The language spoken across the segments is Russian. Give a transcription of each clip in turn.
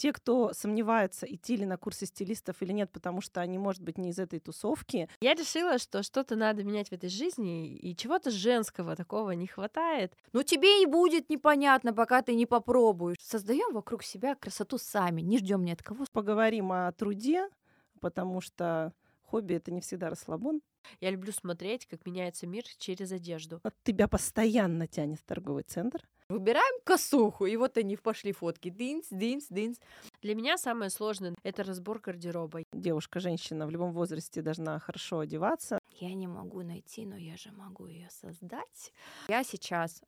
те, кто сомневается, идти ли на курсы стилистов или нет, потому что они, может быть, не из этой тусовки. Я решила, что что-то надо менять в этой жизни, и чего-то женского такого не хватает. Ну тебе не будет непонятно, пока ты не попробуешь. Создаем вокруг себя красоту сами, не ждем ни от кого. Поговорим о труде, потому что хобби это не всегда расслабон. Я люблю смотреть, как меняется мир через одежду. От тебя постоянно тянет в торговый центр. Выбираем косуху, и вот они пошли фотки. Динс, динс, динс. Для меня самое сложное — это разбор гардероба. Девушка, женщина в любом возрасте должна хорошо одеваться. Я не могу найти, но я же могу ее создать. Я сейчас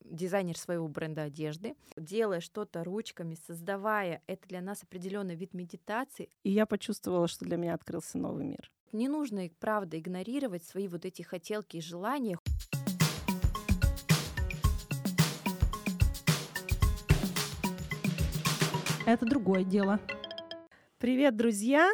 дизайнер своего бренда одежды, делая что-то ручками, создавая, это для нас определенный вид медитации. И я почувствовала, что для меня открылся новый мир. Не нужно, правда, игнорировать свои вот эти хотелки и желания. Это другое дело. Привет, друзья!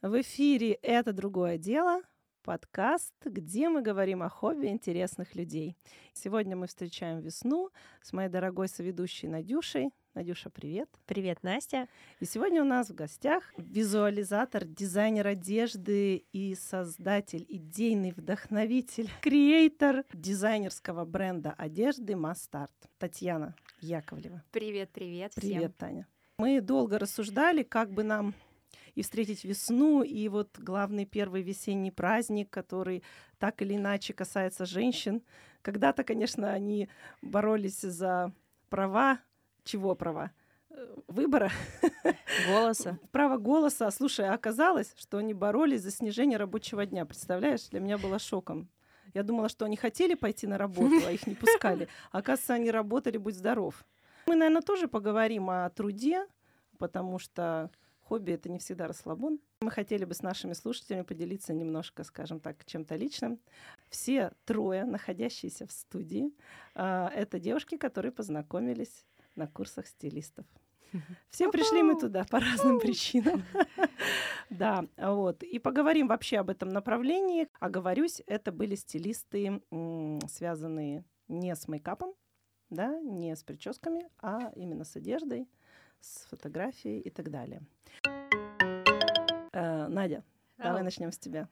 В эфире «Это другое дело» подкаст, где мы говорим о хобби интересных людей. Сегодня мы встречаем весну с моей дорогой соведущей Надюшей. Надюша, привет. Привет, Настя. И сегодня у нас в гостях визуализатор, дизайнер одежды и создатель, идейный вдохновитель, креатор дизайнерского бренда одежды Мастарт. Татьяна Яковлева. Привет, привет. Привет, всем. Таня. Мы долго рассуждали, как бы нам и встретить весну, и вот главный первый весенний праздник, который так или иначе касается женщин. Когда-то, конечно, они боролись за права. Чего права? Выбора. Голоса. Право голоса. Слушай, а оказалось, что они боролись за снижение рабочего дня. Представляешь, для меня было шоком. Я думала, что они хотели пойти на работу, а их не пускали. Оказывается, они работали, будь здоров. Мы, наверное, тоже поговорим о труде, потому что хобби это не всегда расслабон. Мы хотели бы с нашими слушателями поделиться немножко, скажем так, чем-то личным. Все трое, находящиеся в студии, а, это девушки, которые познакомились на курсах стилистов. Все пришли мы туда по разным причинам. Да, вот. И поговорим вообще об этом направлении. Оговорюсь, это были стилисты, связанные не с мейкапом, да, не с прическами, а именно с одеждой, с фотографией и так далее. Э, Надя, Ау. давай начнем с тебя.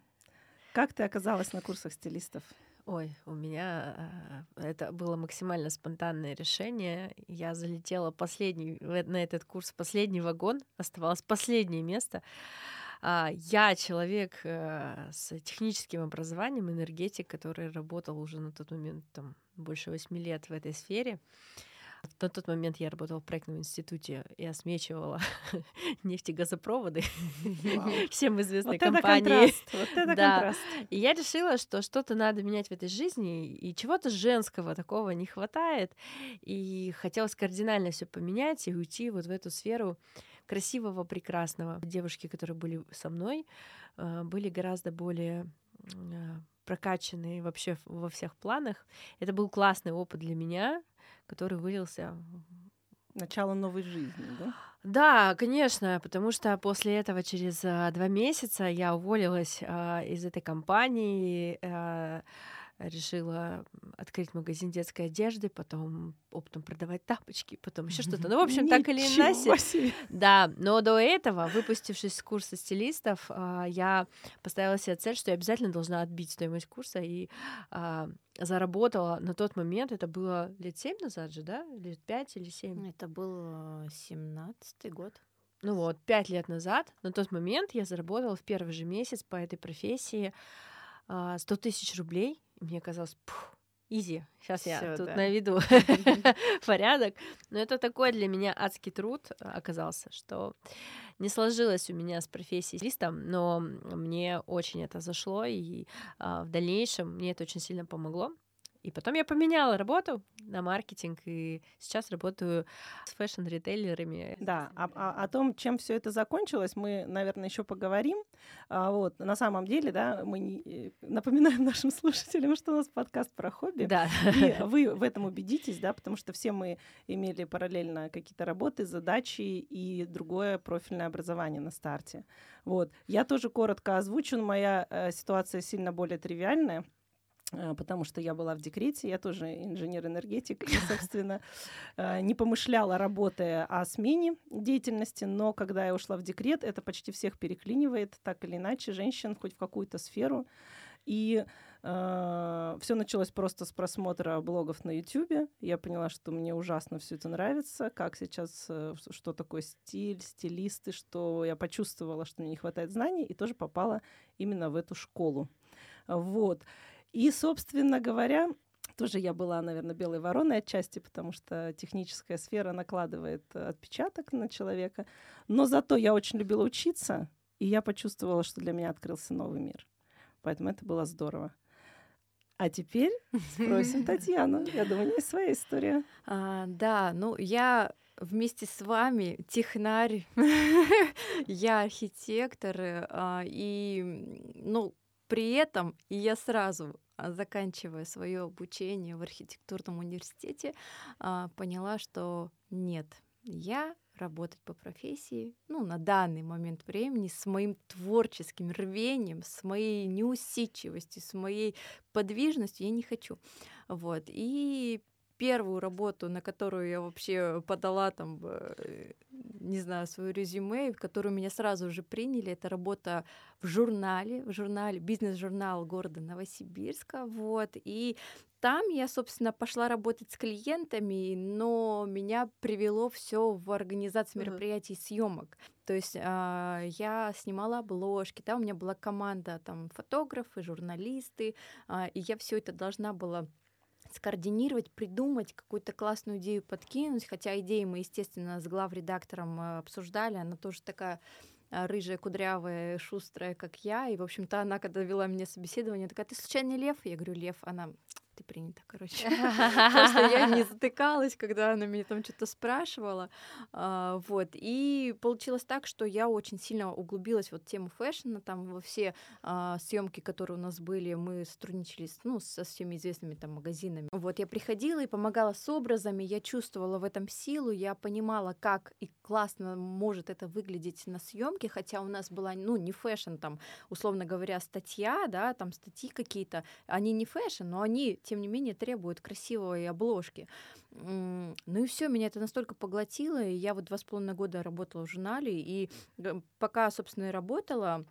Как ты оказалась на курсах стилистов? Ой, у меня э, это было максимально спонтанное решение. Я залетела последний на этот курс, последний вагон, оставалось последнее место. А, я человек э, с техническим образованием, энергетик, который работал уже на тот момент там больше восьми лет в этой сфере. На тот момент я работала в проектном институте и осмечивала нефтегазопроводы всем известной вот компании. Это контраст. Вот это да. контраст. И я решила, что что-то надо менять в этой жизни, и чего-то женского такого не хватает. И хотелось кардинально все поменять и уйти вот в эту сферу красивого, прекрасного. Девушки, которые были со мной, э, были гораздо более э, прокачанные вообще во всех планах. Это был классный опыт для меня, который вылился Начало новой жизни, да? Да, конечно, потому что после этого через а, два месяца я уволилась а, из этой компании. А, решила открыть магазин детской одежды, потом оптом продавать тапочки, потом еще что-то. Ну, в общем, так или иначе. Да, но до этого, выпустившись с курса стилистов, а, я поставила себе цель, что я обязательно должна отбить стоимость курса и а, заработала на тот момент, это было лет семь назад же, да? Лет пять или семь? Это был семнадцатый год. Ну вот, пять лет назад, на тот момент я заработала в первый же месяц по этой профессии 100 а, тысяч рублей. Мне казалось, изи, сейчас я тут да. наведу порядок. Но это такой для меня адский труд оказался, что не сложилось у меня с профессией стилистом, но мне очень это зашло, и а, в дальнейшем мне это очень сильно помогло. И потом я поменяла работу на маркетинг, и сейчас работаю с фэшн-ритейлерами. Да, о, о, о том, чем все это закончилось, мы, наверное, еще поговорим. А, вот, на самом деле, да, мы не, э, напоминаем нашим слушателям, что у нас подкаст про хобби. Да. И вы в этом убедитесь, да, потому что все мы имели параллельно какие-то работы, задачи и другое профильное образование на старте. Вот. Я тоже коротко озвучу, моя э, ситуация сильно более тривиальная. А, потому что я была в декрете, я тоже инженер-энергетик, и, собственно, а, не помышляла, работая о смене деятельности, но когда я ушла в декрет, это почти всех переклинивает, так или иначе, женщин хоть в какую-то сферу. И э, все началось просто с просмотра блогов на YouTube. Я поняла, что мне ужасно все это нравится, как сейчас, э, что такое стиль, стилисты, что я почувствовала, что мне не хватает знаний, и тоже попала именно в эту школу. Вот. И, собственно говоря, тоже я была, наверное, белой вороной отчасти, потому что техническая сфера накладывает отпечаток на человека. Но зато я очень любила учиться, и я почувствовала, что для меня открылся новый мир. Поэтому это было здорово. А теперь спросим Татьяну. Я думаю, у нее есть своя история. А, да, ну я вместе с вами технарь, я архитектор, а, и ну при этом и я сразу, заканчивая свое обучение в архитектурном университете, а, поняла, что нет, я работать по профессии, ну, на данный момент времени, с моим творческим рвением, с моей неусидчивостью, с моей подвижностью я не хочу. Вот. И первую работу, на которую я вообще подала там, э, не знаю, свое резюме, в которую меня сразу же приняли, это работа в журнале, в журнале, бизнес-журнал города Новосибирска, вот, и там я, собственно, пошла работать с клиентами, но меня привело все в организацию мероприятий съемок. То есть э, я снимала обложки, да, у меня была команда там фотографы, журналисты, э, и я все это должна была скоординировать, придумать, какую-то классную идею подкинуть, хотя идеи мы, естественно, с главредактором э, обсуждали, она тоже такая э, рыжая, кудрявая, шустрая, как я. И, в общем-то, она, когда вела мне собеседование, такая, ты случайно лев? Я говорю, лев. Она, ты принята, короче. Просто я не затыкалась, когда она меня там что-то спрашивала. А, вот. И получилось так, что я очень сильно углубилась вот в тему фэшна, там во все а, съемки, которые у нас были, мы сотрудничали ну, со всеми известными там магазинами. Вот я приходила и помогала с образами, я чувствовала в этом силу, я понимала, как и классно может это выглядеть на съемке, хотя у нас была, ну, не фэшн, там, условно говоря, статья, да, там статьи какие-то, они не фэшн, но они тем не менее требуют красивой обложки. Ну и все, меня это настолько поглотило, и я вот два с половиной года работала в журнале, и э, пока, собственно, и работала,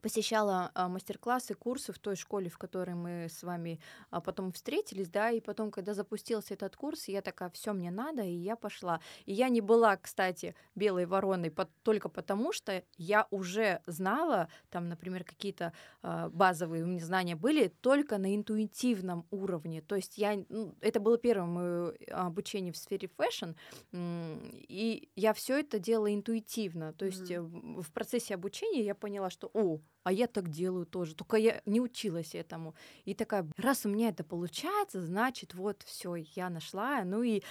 посещала а, мастер-классы, курсы в той школе, в которой мы с вами а, потом встретились, да, и потом, когда запустился этот курс, я такая, все мне надо, и я пошла. И я не была, кстати, белой вороной по- только потому, что я уже знала, там, например, какие-то а, базовые у меня знания были только на интуитивном уровне. То есть я, ну, это было первое мое обучение в сфере фэшн, и я все это делала интуитивно. То есть mm-hmm. в процессе обучения я поняла, что, о, а я так делаю тоже, только я не училась этому. И такая, раз у меня это получается, значит, вот все, я нашла. Ну и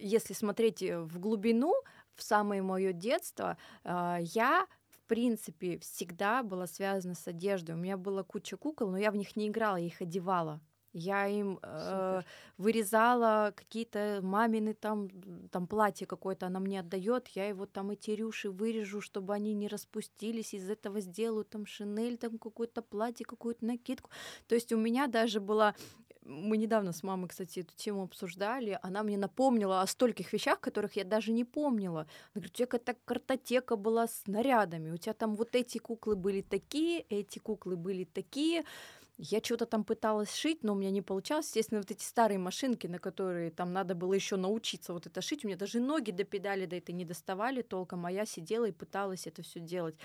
если смотреть э, в глубину, в самое мое детство, а, я в принципе, всегда была связана с одеждой. У меня была куча кукол, но я в них не играла, я их одевала. Я им э, вырезала какие-то мамины там, там платье какое-то, она мне отдает, я его там эти рюши вырежу, чтобы они не распустились, из этого сделаю там шинель, там какое-то платье, какую-то накидку. То есть у меня даже была мы недавно с мамой, кстати, эту тему обсуждали, она мне напомнила о стольких вещах, которых я даже не помнила. Она говорит, у тебя какая-то картотека была с нарядами, у тебя там вот эти куклы были такие, эти куклы были такие, я что-то там пыталась шить, но у меня не получалось. Естественно, вот эти старые машинки, на которые там надо было еще научиться вот это шить, у меня даже ноги до педали до этой не доставали толком, а я сидела и пыталась это все делать.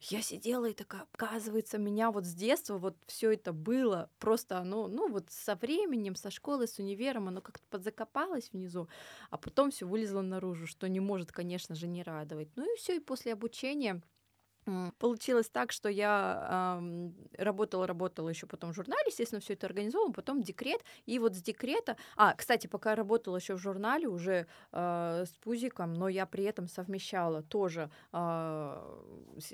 Я сидела и такая, оказывается, меня вот с детства вот все это было, просто оно, ну вот со временем, со школы, с универом, оно как-то подзакопалось внизу, а потом все вылезло наружу, что не может, конечно же, не радовать. Ну и все, и после обучения Получилось так, что я э, работала, работала еще потом в журнале, естественно, все это организовала, потом декрет, и вот с декрета, а, кстати, пока работала еще в журнале уже э, с пузиком, но я при этом совмещала тоже э,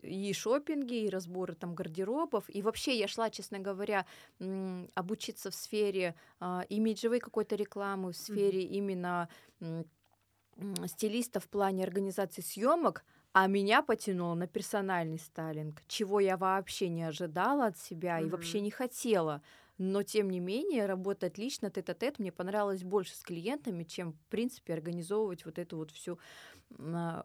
и шопинги, и разборы там гардеробов, и вообще я шла, честно говоря, э, обучиться в сфере э, имиджевой какой-то рекламы, в сфере mm-hmm. именно э, стилиста в плане организации съемок, а меня потянуло на персональный стайлинг, чего я вообще не ожидала от себя mm-hmm. и вообще не хотела. но тем не менее работать лично тет-а-тет мне понравилось больше с клиентами, чем, в принципе, организовывать вот эту вот всю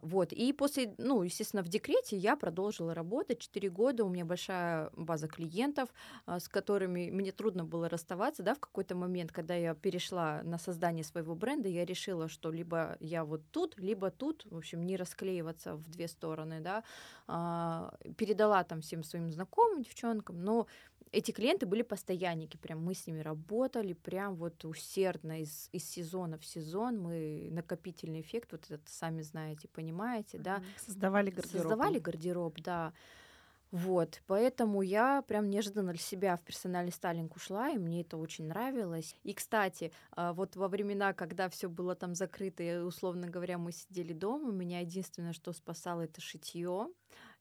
вот. И после, ну, естественно, в декрете я продолжила работать. Четыре года у меня большая база клиентов, а, с которыми мне трудно было расставаться. Да, в какой-то момент, когда я перешла на создание своего бренда, я решила, что либо я вот тут, либо тут, в общем, не расклеиваться в две стороны, да. А, передала там всем своим знакомым девчонкам, но эти клиенты были постоянники, прям мы с ними работали, прям вот усердно из, из сезона в сезон, мы накопительный эффект, вот это сами знаете, понимаете, да. Создавали гардероб. Создавали гардероб, да. Вот, поэтому я прям неожиданно для себя в персональный стайлинг ушла, и мне это очень нравилось. И, кстати, а, вот во времена, когда все было там закрыто, и, условно говоря, мы сидели дома, меня единственное, что спасало, это шитье.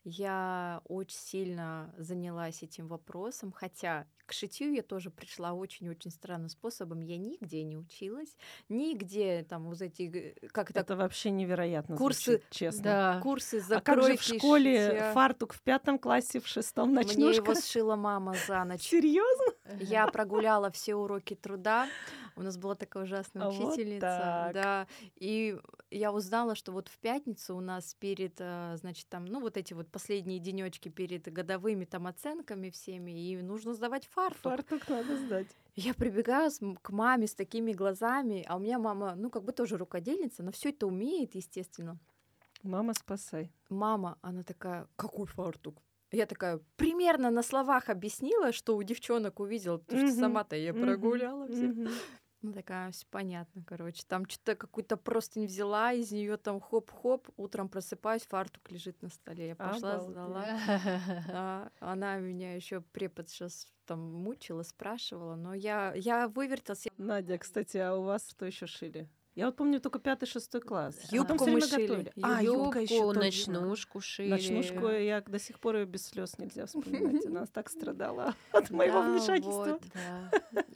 Я очень сильно занялась этим вопросом, хотя к шитью я тоже пришла очень-очень странным способом. Я нигде не училась, нигде там вот эти как это это вообще невероятно курсы, звучит, честно. Да, курсы закройки. А как же в школе шитья. фартук в пятом классе, в шестом ночнушка? Мне его сшила мама за ночь. Серьезно? Я прогуляла все уроки труда. У нас была такая ужасная учительница, вот да. И я узнала, что вот в пятницу у нас перед, э, значит, там, ну вот эти вот последние денечки перед годовыми там оценками всеми, и нужно сдавать фартук. Фартук надо сдать. Я прибегаю к маме с такими глазами, а у меня мама, ну как бы тоже рукодельница, но все это умеет, естественно. Мама, спасай. Мама, она такая, какой фартук? Я такая примерно на словах объяснила, что у девчонок увидела, потому что сама-то я прогуляла. Ну, такая, все понятно, короче. Там что-то какую-то просто не взяла, из нее там хоп-хоп, утром просыпаюсь, фартук лежит на столе. Я пошла, Обалдеть. сдала. А, она меня еще препод сейчас там мучила, спрашивала, но я, я вывертелась. Надя, кстати, а у вас что еще шили? Я вот помню только пятый-шестой класс. Юбку мы шили. А, юбку, еще ночнушку шили. Ночнушку я до сих пор ее без слез нельзя вспоминать. Она так страдала от моего вмешательства.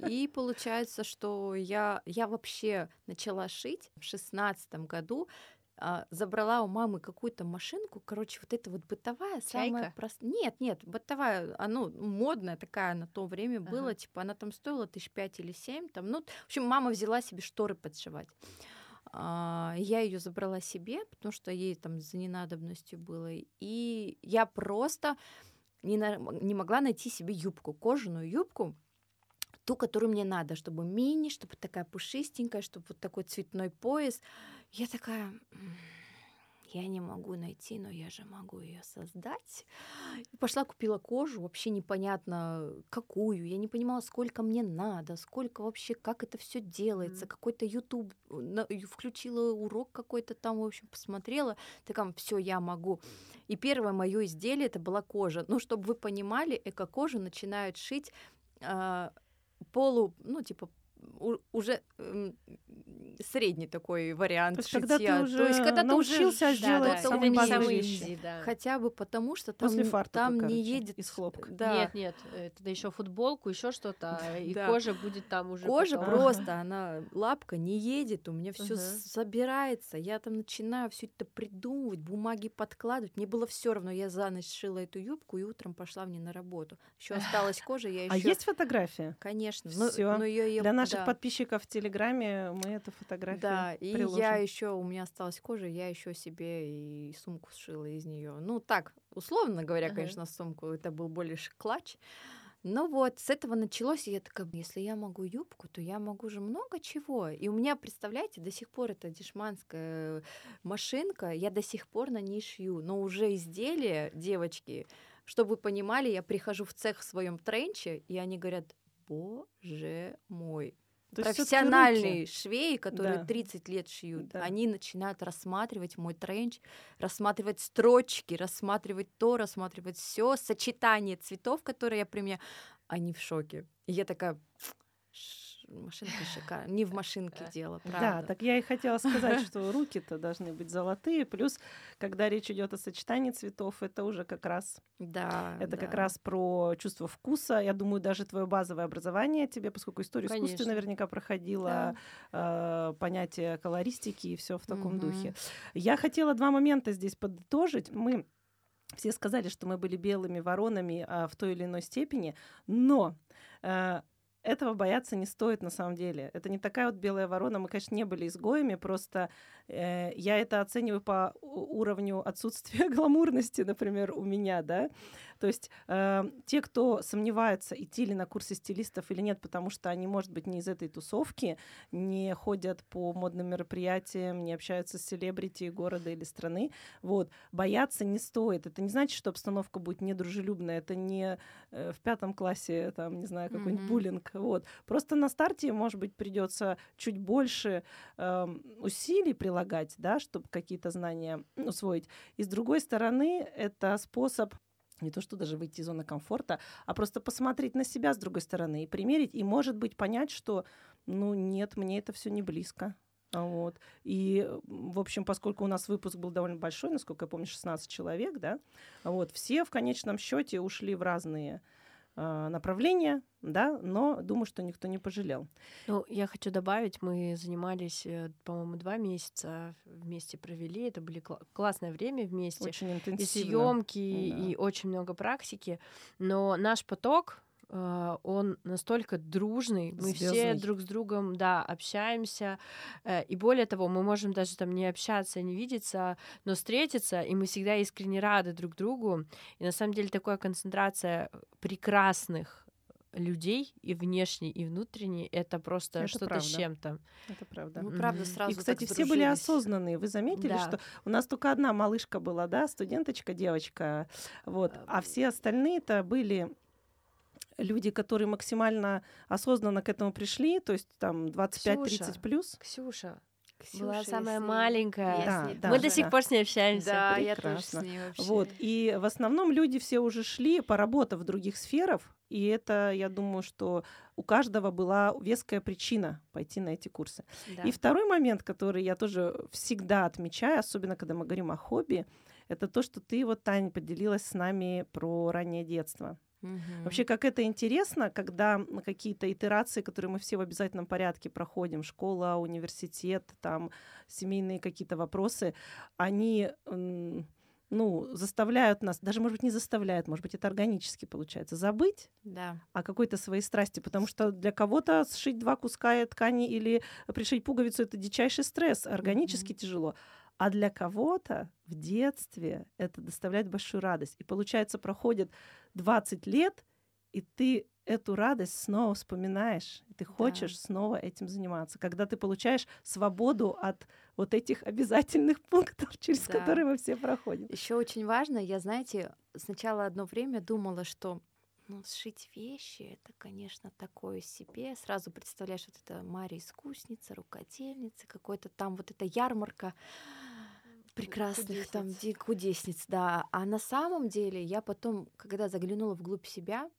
И получается, что я, я вообще начала шить в шестнадцатом году а, забрала у мамы какую-то машинку, короче, вот это вот бытовая, Чайка? самая простая. Нет, нет, бытовая, а, ну, модная такая на то время ага. была, типа, она там стоила тысяч пять или семь, там, ну, в общем, мама взяла себе шторы подшивать. А, я ее забрала себе, потому что ей там за ненадобностью было, и я просто не, на, не могла найти себе юбку, кожаную юбку, ту, которую мне надо, чтобы мини, чтобы такая пушистенькая, чтобы вот такой цветной пояс. Я такая, я не могу найти, но я же могу ее создать. И пошла купила кожу, вообще непонятно какую. Я не понимала, сколько мне надо, сколько вообще, как это все делается. Mm. Какой-то YouTube включила урок какой-то там, в общем, посмотрела. Такая, все, я могу. И первое мое изделие это была кожа. Ну, чтобы вы понимали, эко-кожу начинают шить э, полу, ну, типа уже средний такой вариант То есть, шитья. когда ты уже То есть, когда научился ты сделать да, самые да, самые вещи. Да. Хотя бы потому, что там, После фартука, там короче, не едет из хлопка. Да. Нет, нет, это еще футболку, еще что-то, и да. кожа будет там уже. Кожа потом. просто, она лапка не едет, у меня все uh-huh. собирается, я там начинаю все это придумывать, бумаги подкладывать. Мне было все равно, я за ночь сшила эту юбку и утром пошла мне на работу. Еще осталась кожа, я еще. А есть фотография? Конечно. Все. Но, ее, Для наших да. подписчиков в Телеграме мы эту фотографию Да, и приложим. я еще у меня осталась кожа, я еще себе и сумку сшила из нее. Ну так, условно говоря, uh-huh. конечно, сумку это был больше клатч. Ну вот, с этого началось, и я такая, если я могу юбку, то я могу же много чего. И у меня, представляете, до сих пор это дешманская машинка, я до сих пор на ней шью, но уже изделия, девочки, чтобы вы понимали, я прихожу в цех в своем тренче, и они говорят, боже мой, то профессиональные швеи, которые да. 30 лет шьют, да. они начинают рассматривать мой тренч, рассматривать строчки, рассматривать то, рассматривать все, сочетание цветов, которые я применяю. Они в шоке. И я такая, машинка шикарная. Не в машинке дело, правда. Да, так я и хотела сказать, что руки-то должны быть золотые. Плюс, когда речь идет о сочетании цветов, это уже как раз... Да, Это да. как раз про чувство вкуса. Я думаю, даже твое базовое образование тебе, поскольку историю Конечно. искусства наверняка проходила, да. э, понятие колористики и все в таком угу. духе. Я хотела два момента здесь подытожить. Мы все сказали, что мы были белыми воронами а, в той или иной степени, но э, этого бояться не стоит на самом деле. Это не такая вот белая ворона. Мы, конечно, не были изгоями, просто э, я это оцениваю по уровню отсутствия гламурности, например, у меня, да. То есть э, те, кто сомневается, идти ли на курсы стилистов или нет, потому что они, может быть, не из этой тусовки, не ходят по модным мероприятиям, не общаются с селебрити города или страны, вот, бояться не стоит. Это не значит, что обстановка будет недружелюбная, это не э, в пятом классе, там, не знаю, какой-нибудь mm-hmm. буллинг, вот. Просто на старте, может быть, придется чуть больше э, усилий прилагать, да, чтобы какие-то знания усвоить. И с другой стороны, это способ не то, что даже выйти из зоны комфорта, а просто посмотреть на себя с другой стороны и примерить, и, может быть, понять, что, ну, нет, мне это все не близко. Вот. И, в общем, поскольку у нас выпуск был довольно большой, насколько я помню, 16 человек, да, вот, все в конечном счете ушли в разные э, направления, да, но думаю, что никто не пожалел. Ну, я хочу добавить, мы занимались, э, по-моему, два месяца вместе провели, это были кл- классное время вместе. Очень интенсивно. И съемки, да. и очень много практики, но наш поток он настолько дружный, мы Звездный. все друг с другом, да, общаемся, uh, и более того, мы можем даже там не общаться, не видеться, но встретиться, и мы всегда искренне рады друг другу, и на самом деле такая концентрация прекрасных людей и внешний, и внутренний, это просто это что-то с чем-то. Это правда. Ну, правда, сразу. И, кстати, все были осознанные. Вы заметили, да. что у нас только одна малышка была, да, студенточка, девочка, вот, а все остальные-то были люди, которые максимально осознанно к этому пришли, то есть там 25-30 плюс. Ксюша, Ксюша, была самая маленькая. Да, да, Мы да, до сих да. пор с ней общаемся. Да, Прекрасно. я тоже с ней вообще. Вот, и в основном люди все уже шли, поработав в других сферах, и это, я думаю, что у каждого была веская причина пойти на эти курсы. Да. И второй момент, который я тоже всегда отмечаю, особенно когда мы говорим о хобби, это то, что ты вот, Таня, поделилась с нами про раннее детство. Угу. Вообще, как это интересно, когда какие-то итерации, которые мы все в обязательном порядке проходим, школа, университет, там семейные какие-то вопросы, они ну, заставляют нас, даже, может быть, не заставляют, может быть, это органически получается, забыть да. о какой-то своей страсти, потому что для кого-то сшить два куска ткани или пришить пуговицу — это дичайший стресс, органически mm-hmm. тяжело. А для кого-то в детстве это доставляет большую радость. И получается, проходит 20 лет, и ты эту радость снова вспоминаешь, и ты хочешь да. снова этим заниматься, когда ты получаешь свободу от вот этих обязательных пунктов, через да. которые мы все проходим. Еще очень важно, я, знаете, сначала одно время думала, что ну, сшить вещи, это, конечно, такое себе. Сразу представляешь, вот это Мария искусница, рукодельница, какой-то там вот эта ярмарка прекрасных кудесниц. там кудесниц, да. А на самом деле я потом, когда заглянула вглубь себя,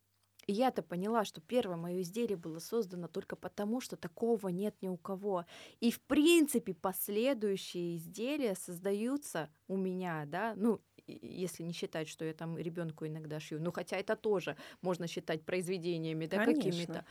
и я-то поняла, что первое мое изделие было создано только потому, что такого нет ни у кого. И в принципе последующие изделия создаются у меня, да, ну если не считать, что я там ребенку иногда шью, ну хотя это тоже можно считать произведениями, да, какими-то.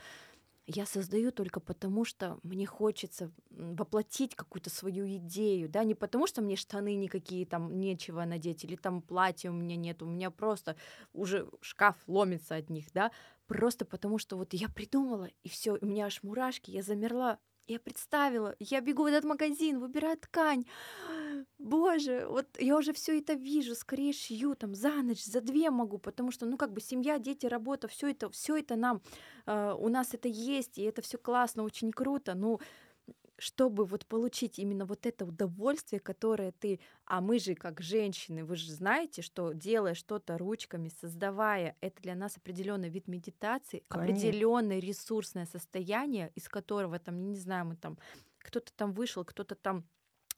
Я создаю только потому, что мне хочется воплотить какую-то свою идею, да, не потому, что мне штаны никакие там нечего надеть, или там платья у меня нет, у меня просто уже шкаф ломится от них, да, просто потому что вот я придумала, и все, у меня аж мурашки, я замерла, я представила, я бегу в этот магазин, выбираю ткань. Боже, вот я уже все это вижу, скорее шью там за ночь, за две могу, потому что, ну, как бы семья, дети, работа, все это, все это нам, э, у нас это есть, и это все классно, очень круто. Ну, чтобы вот получить именно вот это удовольствие, которое ты, а мы же как женщины, вы же знаете, что делая что-то ручками, создавая, это для нас определенный вид медитации, определенное ресурсное состояние, из которого там, не знаю, мы там кто-то там вышел, кто-то там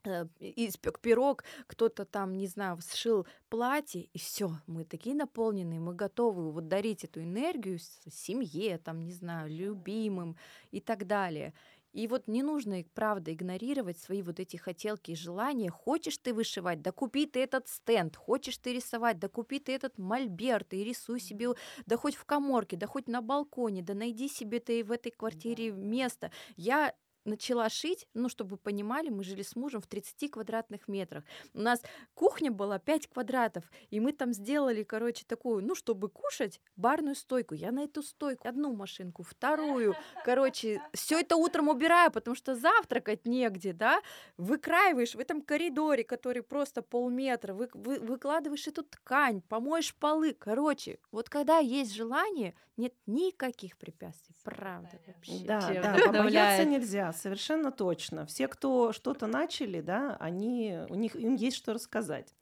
э, испек пирог, кто-то там, не знаю, сшил платье, и все, мы такие наполненные, мы готовы вот дарить эту энергию семье, там, не знаю, любимым и так далее. И вот не нужно, правда, игнорировать свои вот эти хотелки и желания. Хочешь ты вышивать, да купи ты этот стенд. Хочешь ты рисовать, да купи ты этот мольберт и рисуй себе, да хоть в коморке, да хоть на балконе, да найди себе ты в этой квартире место. Я начала шить, ну, чтобы вы понимали, мы жили с мужем в 30 квадратных метрах. У нас кухня была 5 квадратов, и мы там сделали, короче, такую, ну, чтобы кушать, барную стойку. Я на эту стойку одну машинку, вторую. Короче, все это утром убираю, потому что завтракать негде, да? Выкраиваешь в этом коридоре, который просто полметра, вы, вы, выкладываешь эту ткань, помоешь полы. Короче, вот когда есть желание, нет никаких препятствий, правда вообще. Да, да, побояться нельзя, совершенно точно. Все, кто что-то начали, да, они, у них, им есть что рассказать.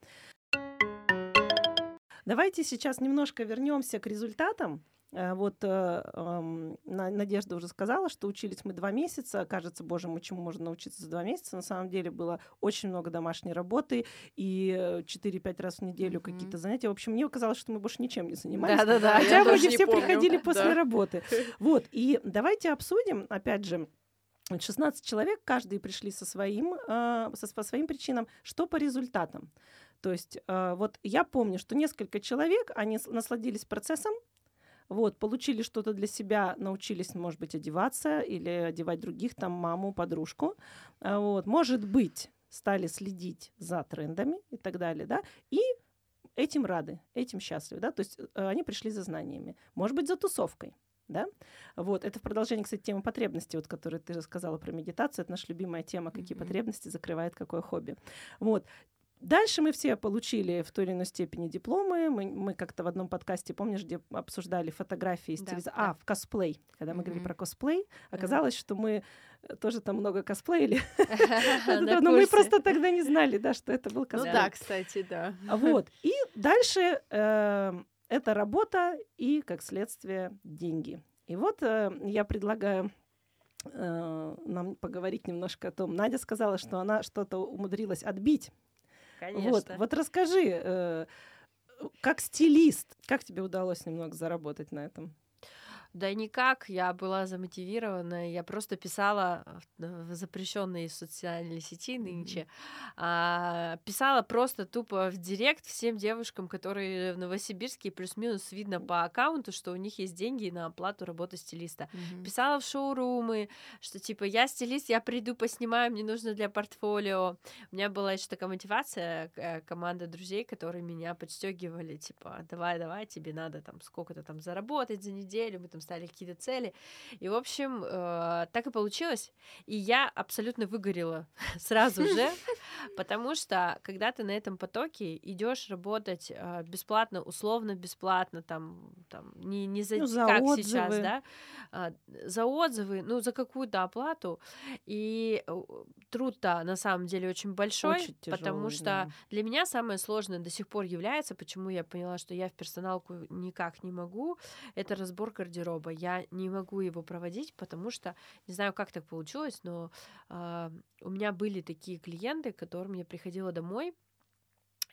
Давайте сейчас немножко вернемся к результатам. Э, вот э, Надежда уже сказала, что учились мы два месяца. Кажется, боже мой, чему можно научиться за два месяца. На самом деле было очень много домашней работы и 4-5 раз в неделю mm-hmm. какие-то занятия. В общем, мне казалось, что мы больше ничем не занимались. Да-да-да. Хотя мы все помню. приходили после да. работы. Вот, и давайте обсудим, опять же, 16 человек, каждый пришли со своим, э, со, по своим причинам. Что по результатам? То есть вот я помню, что несколько человек, они насладились процессом, вот, получили что-то для себя, научились, может быть, одеваться или одевать других, там, маму, подружку. А, вот, может быть, стали следить за трендами и так далее, да, и этим рады, этим счастливы, да, то есть э, они пришли за знаниями, может быть, за тусовкой, да, вот, это в продолжении, кстати, темы потребностей, вот, которую ты рассказала про медитацию, это наша любимая тема, какие mm-hmm. потребности закрывает какое хобби, вот, Дальше мы все получили в той или иной степени дипломы. Мы, мы как-то в одном подкасте, помнишь, где обсуждали фотографии из да, Да. А, в косплей. Когда мы mm-hmm. говорили про косплей, оказалось, mm-hmm. что мы э, тоже там много косплеили. Но мы просто тогда не знали, да, что это был ну косплей. Ну да, кстати, да. Вот. И дальше эм, это работа и, как следствие, деньги. И вот э, я предлагаю э, нам поговорить немножко о том. Надя сказала, что она что-то умудрилась отбить Конечно. Вот, вот расскажи, э, как стилист, как тебе удалось немного заработать на этом? Да никак, я была замотивирована, я просто писала в запрещенные социальные сети нынче, mm-hmm. а, писала просто тупо в директ всем девушкам, которые в Новосибирске, плюс-минус видно по аккаунту, что у них есть деньги на оплату работы стилиста. Mm-hmm. Писала в шоурумы, что типа я стилист, я приду поснимаю, мне нужно для портфолио. У меня была еще такая мотивация, э, команда друзей, которые меня подстегивали, типа давай, давай, тебе надо там сколько-то там заработать за неделю, мы там ставили какие-то цели. И, в общем, э, так и получилось. И я абсолютно выгорела сразу же, потому что когда ты на этом потоке идешь работать э, бесплатно, условно бесплатно, там, там не, не за, ну, за как отзывы. сейчас, да, э, за отзывы, ну, за какую-то оплату. И э, труд-то на самом деле очень большой, очень тяжелый, потому что да. для меня самое сложное до сих пор является, почему я поняла, что я в персоналку никак не могу, это разбор гардероба гардероба. Я не могу его проводить, потому что не знаю, как так получилось, но э, у меня были такие клиенты, к которым я приходила домой,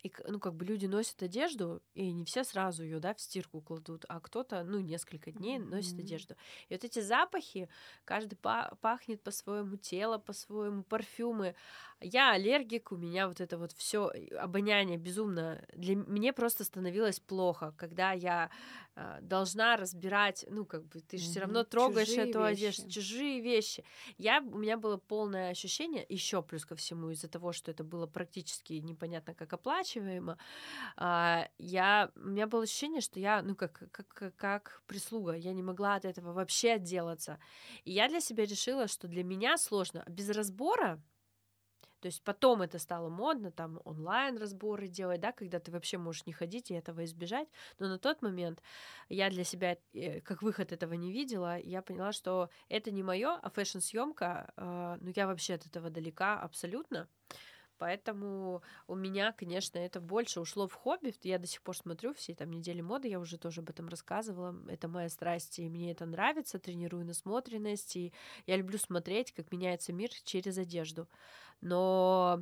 и, ну, как бы люди носят одежду, и не все сразу ее, да, в стирку кладут, а кто-то, ну, несколько дней mm-hmm. носит одежду. И вот эти запахи, каждый пахнет по-своему, тело по-своему, парфюмы. Я аллергик, у меня вот это вот все обоняние безумно. Для мне просто становилось плохо, когда я э, должна разбирать, ну, как бы ты же mm-hmm. все равно трогаешь чужие эту одежду, чужие вещи. Я, у меня было полное ощущение, еще плюс ко всему, из-за того, что это было практически непонятно как оплачиваемо, э, я, у меня было ощущение, что я, ну, как, как, как прислуга, я не могла от этого вообще отделаться. И я для себя решила, что для меня сложно без разбора то есть потом это стало модно, там онлайн разборы делать, да, когда ты вообще можешь не ходить и этого избежать. Но на тот момент я для себя э, как выход этого не видела. Я поняла, что это не мое, а фэшн-съемка, э, ну я вообще от этого далека абсолютно. Поэтому у меня, конечно, это больше ушло в хобби. Я до сих пор смотрю все там недели моды, я уже тоже об этом рассказывала. Это моя страсть, и мне это нравится, тренирую насмотренность, и я люблю смотреть, как меняется мир через одежду но,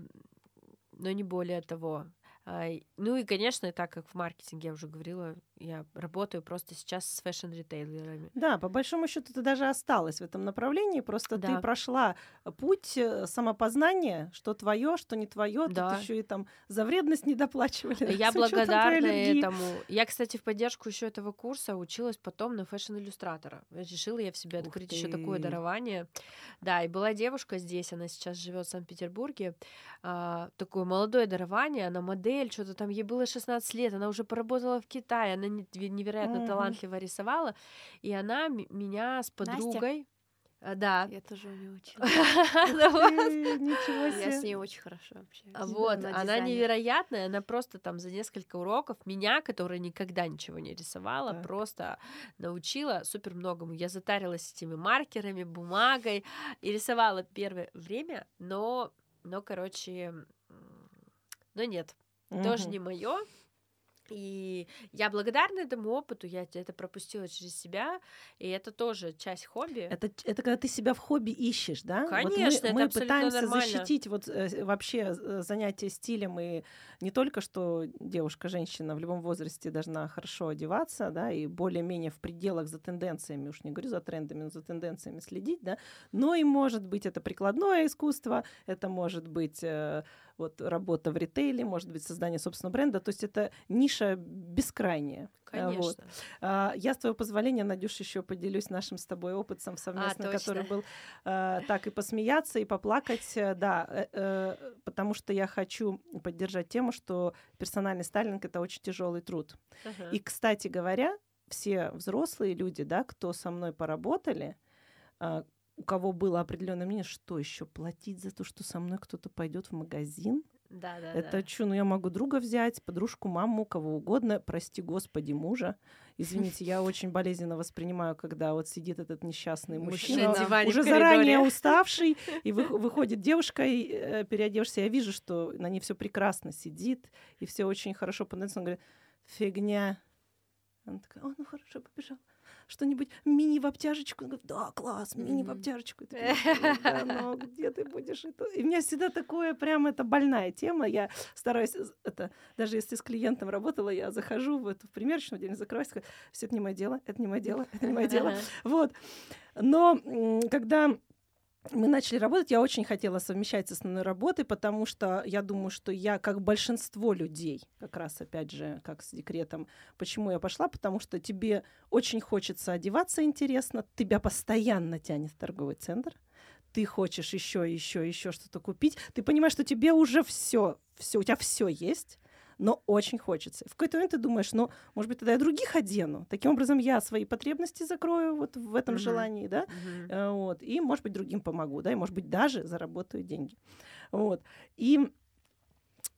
но не более того. А, ну и, конечно, так как в маркетинге я уже говорила, я работаю просто сейчас с фэшн-ритейлерами. Да, по большому счету ты даже осталась в этом направлении, просто да. ты прошла путь э, самопознания, что твое, что не твое, да. тут еще и там за вредность не доплачивали. Я благодарна этому. Я, кстати, в поддержку еще этого курса училась потом на фэшн-иллюстратора. Решила я в себе открыть еще такое дарование. Да, и была девушка здесь, она сейчас живет в Санкт-Петербурге, а, такое молодое дарование, она модель, что-то там ей было 16 лет, она уже поработала в Китае, она невероятно mm-hmm. талантливо рисовала, и она меня с подругой... Настя. А, да. Я тоже у нее училась. Ничего себе. Я с ней очень хорошо общаюсь. А вот, она невероятная, она просто там за несколько уроков меня, которая никогда ничего не рисовала, просто научила супер многому. Я затарилась этими маркерами, бумагой и рисовала первое время, но, но, короче, но нет, тоже не мое. И я благодарна этому опыту, я это пропустила через себя, и это тоже часть хобби. Это, это когда ты себя в хобби ищешь, да? Конечно, вот мы, мы пытаемся нормально. защитить вот э, вообще э, занятие стилем, и не только, что девушка, женщина в любом возрасте должна хорошо одеваться, да, и более-менее в пределах за тенденциями, уж не говорю за трендами, но за тенденциями следить, да, но и может быть это прикладное искусство, это может быть э, вот работа в ритейле, может быть, создание собственного бренда. То есть это ниша бескрайняя. Конечно. Вот. А, я, с твоего позволения, Надюш, еще поделюсь нашим с тобой опытом совместно, а, который был а, так и посмеяться, и поплакать. Э, да, э, э, потому что я хочу поддержать тему, что персональный стайлинг — это очень тяжелый труд. Uh-huh. И, кстати говоря, все взрослые люди, да, кто со мной поработали, а, у кого было определенное мнение, что еще платить за то, что со мной кто-то пойдет в магазин. Да, да, Это да. что, ну я могу друга взять, подружку, маму, кого угодно, прости господи, мужа. Извините, я очень болезненно воспринимаю, когда вот сидит этот несчастный мужчина, мужчина уже заранее уставший, и вы, выходит девушка, и э, переодевшься, я вижу, что на ней все прекрасно сидит, и все очень хорошо подается. Он говорит, фигня. Она такая, о, ну хорошо, побежал что-нибудь мини в обтяжечку. Он говорит, да, класс, мини в обтяжечку. Да, но где ты будешь это? И у меня всегда такое, прям это больная тема. Я стараюсь, это, даже если с клиентом работала, я захожу в эту примерочную, день закрываюсь, все это не мое дело, это не мое дело, это не мое дело. Вот. Но когда мы начали работать, я очень хотела совмещать с основной работой, потому что я думаю, что я, как большинство людей, как раз опять же, как с декретом, почему я пошла, потому что тебе очень хочется одеваться интересно, тебя постоянно тянет в торговый центр, ты хочешь еще, еще, еще что-то купить, ты понимаешь, что тебе уже все, все, у тебя все есть, но очень хочется. В какой-то момент ты думаешь, ну, может быть, тогда я других одену. Таким образом, я свои потребности закрою вот в этом mm-hmm. желании, да, mm-hmm. вот, и, может быть, другим помогу, да, и, может быть, даже заработаю деньги. Вот. И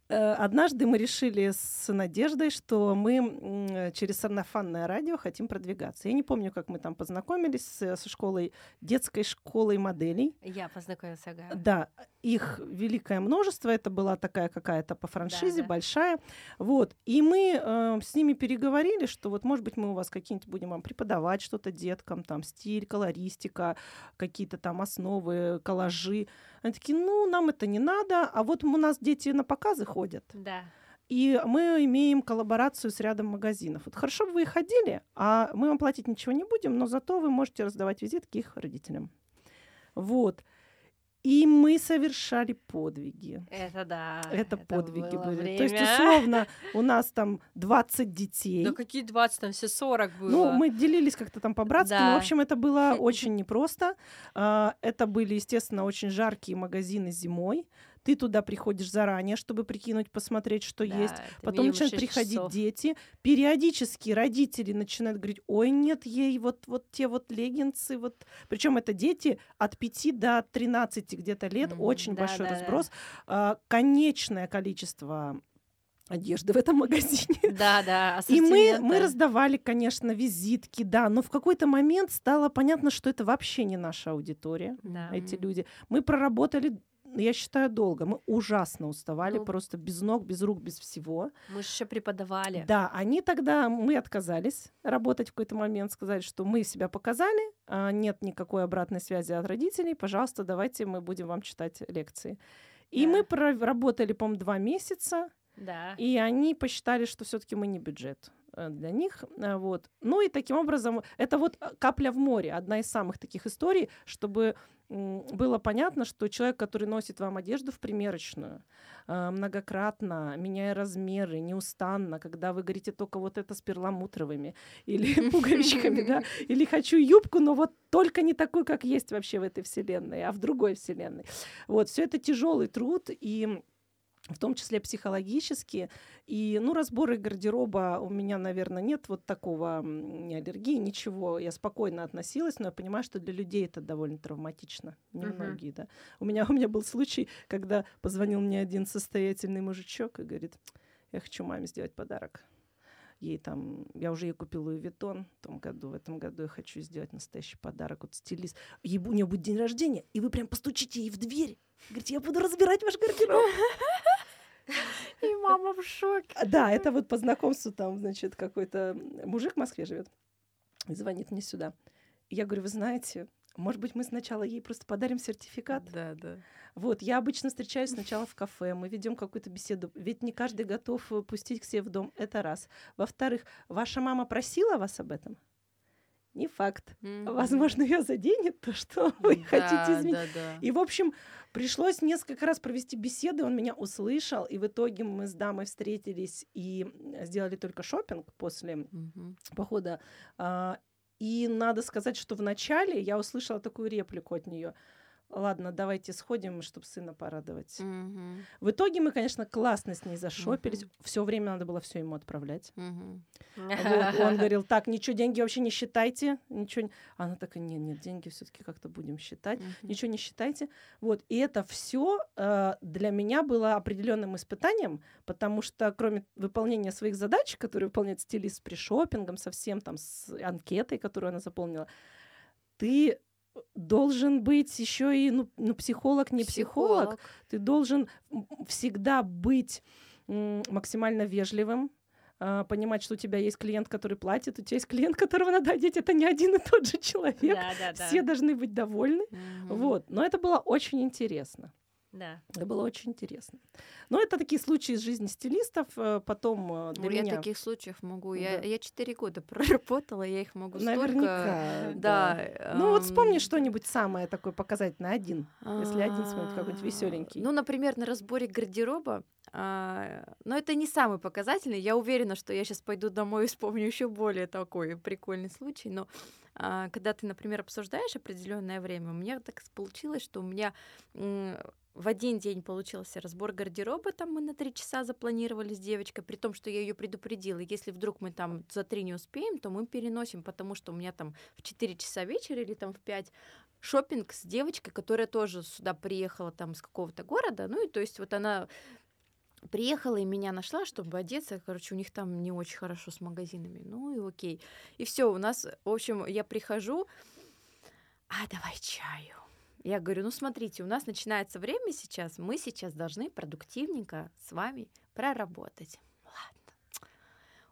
однажды мы решили с Надеждой, что мы через сарафанное радио хотим продвигаться. Я не помню, как мы там познакомились со школой, детской школой моделей. Я познакомилась, ага. Да, их великое множество, это была такая какая-то по франшизе да, да. большая. Вот, и мы э, с ними переговорили, что вот, может быть, мы у вас какие-нибудь будем вам преподавать что-то деткам, там, стиль, колористика, какие-то там основы, коллажи. Они такие, ну, нам это не надо, а вот у нас дети на показы ходят. Да. И мы имеем коллаборацию с рядом магазинов. Вот хорошо бы вы ходили, а мы вам платить ничего не будем, но зато вы можете раздавать визитки их родителям. Вот. И мы совершали подвиги. Это да. Это, это подвиги были. Время. То есть, условно, у нас там 20 детей. Да какие 20, там все 40 было. Ну, мы делились как-то там по-братски, да. но, в общем, это было очень непросто. А, это были, естественно, очень жаркие магазины зимой. Ты туда приходишь заранее, чтобы прикинуть, посмотреть, что да, есть. Потом начинают приходить часов. дети. Периодически родители начинают говорить, ой, нет ей вот, вот те вот леггинсы. Вот. Причем это дети от 5 до 13 где-то лет. Mm-hmm. Очень да, большой да, разброс. Да. Конечное количество одежды в этом магазине. Да, да. И мы, мы раздавали, конечно, визитки, да, но в какой-то момент стало понятно, что это вообще не наша аудитория, да. эти люди. Мы проработали я считаю, долго. Мы ужасно уставали, ну, просто без ног, без рук, без всего. Мы же еще преподавали. Да, они тогда, мы отказались работать в какой-то момент, сказали, что мы себя показали, а нет никакой обратной связи от родителей, пожалуйста, давайте мы будем вам читать лекции. И да. мы проработали, по-моему, два месяца, Да. И они посчитали, что все-таки мы не бюджет для них. Э, вот. Ну и таким образом, это вот э, капля в море, одна из самых таких историй, чтобы было понятно, что человек, который носит вам одежду в примерочную, многократно, меняя размеры, неустанно, когда вы говорите только вот это с перламутровыми или пуговичками, да, или хочу юбку, но вот только не такой, как есть вообще в этой вселенной, а в другой вселенной. Вот, все это тяжелый труд, и в том числе психологически. И, ну, разборы гардероба у меня, наверное, нет вот такого ни аллергии, ничего. Я спокойно относилась, но я понимаю, что для людей это довольно травматично. Немногие, uh-huh. да. У меня, у меня был случай, когда позвонил мне один состоятельный мужичок и говорит, я хочу маме сделать подарок. Ей там, я уже ей купила Луи Виттон в том году, в этом году я хочу сделать настоящий подарок. Вот стилист. Ей, у нее будет день рождения, и вы прям постучите ей в дверь. Говорите, я буду разбирать ваш гардероб. И мама в шоке. А, да, это вот по знакомству там, значит, какой-то мужик в Москве живет. И звонит мне сюда. Я говорю, вы знаете, может быть, мы сначала ей просто подарим сертификат? Да, да. Вот, я обычно встречаюсь сначала в кафе, мы ведем какую-то беседу. Ведь не каждый готов э, пустить к себе в дом. Это раз. Во-вторых, ваша мама просила вас об этом? Не факт. Mm-hmm. Возможно, ее заденет то, что вы да, хотите изменить. Да, да. И, в общем, пришлось несколько раз провести беседы, он меня услышал, и в итоге мы с дамой встретились и сделали только шопинг после mm-hmm. похода. И надо сказать, что вначале я услышала такую реплику от нее ладно, давайте сходим, чтобы сына порадовать. Угу. В итоге мы, конечно, классно с ней зашопились. Угу. Все время надо было все ему отправлять. Угу. Вот, он говорил, так, ничего, деньги вообще не считайте. Ничего... Она такая, нет, нет, деньги все-таки как-то будем считать. Угу. Ничего не считайте. Вот, и это все э, для меня было определенным испытанием, потому что кроме выполнения своих задач, которые выполняет стилист с пришопингом, совсем там с анкетой, которую она заполнила, ты должен быть еще и ну, ну психолог не психолог. психолог. Ты должен всегда быть максимально вежливым, а, понимать, что у тебя есть клиент, который платит, у тебя есть клиент, которого надо одеть, это не один и тот же человек. Да, да, да. Все должны быть довольны. Угу. Вот. Но это было очень интересно. Да. Это было очень интересно. Но это такие случаи из жизни стилистов. Э, потом э, для ну, меня... Я таких случаев могу. Да. Я, я 4 года проработала, я их могу Наверняка, столько... Да. да. Ну вот вспомни что-нибудь самое такое показательное один, если один смотрит какой-нибудь веселенький. Ну, например, на разборе гардероба а, но это не самый показательный. Я уверена, что я сейчас пойду домой и вспомню еще более такой прикольный случай. Но а, когда ты, например, обсуждаешь определенное время, у меня так получилось, что у меня в один день получился разбор гардероба, там мы на три часа запланировали с девочкой, при том, что я ее предупредила. Если вдруг мы там за три не успеем, то мы переносим, потому что у меня там в 4 часа вечера или там в 5 шопинг с девочкой, которая тоже сюда приехала там с какого-то города. Ну и то есть вот она приехала и меня нашла, чтобы одеться. Короче, у них там не очень хорошо с магазинами. Ну и окей. И все, у нас, в общем, я прихожу, а давай чаю я говорю, ну смотрите, у нас начинается время сейчас, мы сейчас должны продуктивненько с вами проработать. Ладно.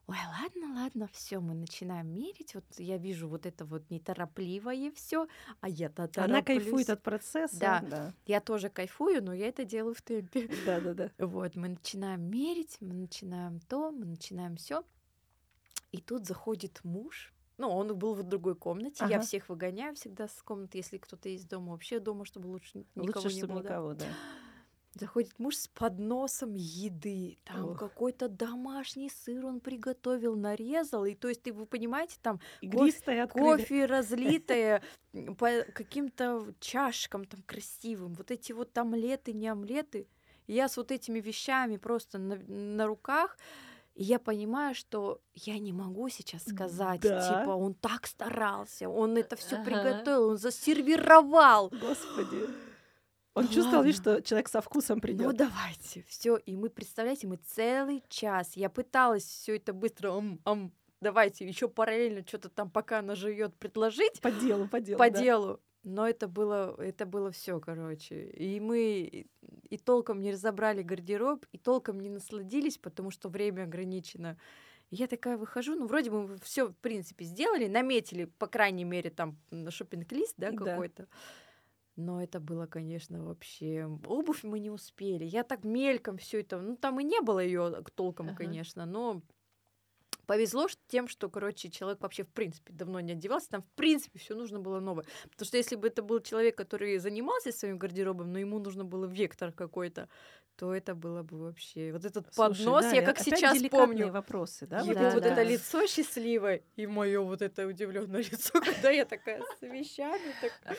Ой, ладно, ладно, все, мы начинаем мерить. Вот я вижу вот это вот неторопливое все, а я-то Она кайфует от процесса. Да, да, я тоже кайфую, но я это делаю в темпе. Да, да, да. Вот, мы начинаем мерить, мы начинаем то, мы начинаем все. И тут заходит муж, ну, он был в другой комнате. Ага. Я всех выгоняю всегда с комнаты, если кто-то из дома. Вообще дома, чтобы лучше никого лучше, не было. никого, да. Заходит муж с подносом еды. Там какой-то домашний сыр он приготовил, нарезал. И то есть, ты, вы понимаете, там кофе, кофе разлитое по каким-то чашкам там красивым. Вот эти вот омлеты, не омлеты. я с вот этими вещами просто на, на руках и я понимаю, что я не могу сейчас сказать, да. типа, он так старался, он это все ага. приготовил, он засервировал. Господи. Он Ладно. чувствовал, видишь, что человек со вкусом придет. Ну давайте, все. И мы, представляете, мы целый час. Я пыталась все это быстро, ам, ам, давайте еще параллельно что-то там, пока она живет, предложить. По делу, по делу. По да. делу. Но это было, это было все, короче. И мы и толком не разобрали гардероб, и толком не насладились, потому что время ограничено. И я такая выхожу, ну, вроде бы мы все, в принципе, сделали, наметили, по крайней мере, там, на шопинг-лист, да, какой-то. Но это было, конечно, вообще обувь мы не успели. Я так мельком все это, ну там и не было ее толком, ага. конечно, но повезло тем, что, короче, человек вообще в принципе давно не одевался, там в принципе все нужно было новое. Потому что если бы это был человек, который занимался своим гардеробом, но ему нужно было вектор какой-то, то это было бы вообще вот этот Слушай, поднос, да, я как сейчас помню. вопросы, да? Его да, вот да. это лицо счастливое и мое вот это удивленное лицо, когда я такая совещание, так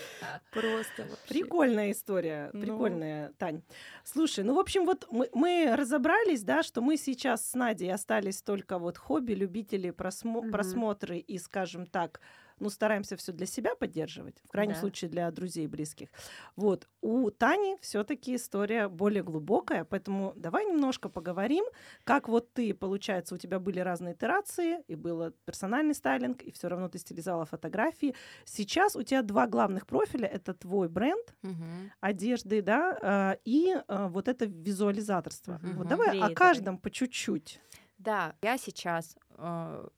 просто вообще. Прикольная история, ну. прикольная, Тань. Слушай, ну в общем вот мы, мы разобрались, да, что мы сейчас с Надей остались только вот хобби, любители просмо- угу. просмотры и, скажем так, ну, стараемся все для себя поддерживать, в крайнем да. случае для друзей и близких. Вот. У Тани все-таки история более глубокая, поэтому давай немножко поговорим, как вот ты, получается, у тебя были разные итерации, и был персональный стайлинг, и все равно ты стилизовала фотографии. Сейчас у тебя два главных профиля. Это твой бренд угу. одежды, да, а, и а, вот это визуализаторство. Угу. Вот давай Креаторы. о каждом по чуть-чуть. Да, я сейчас а,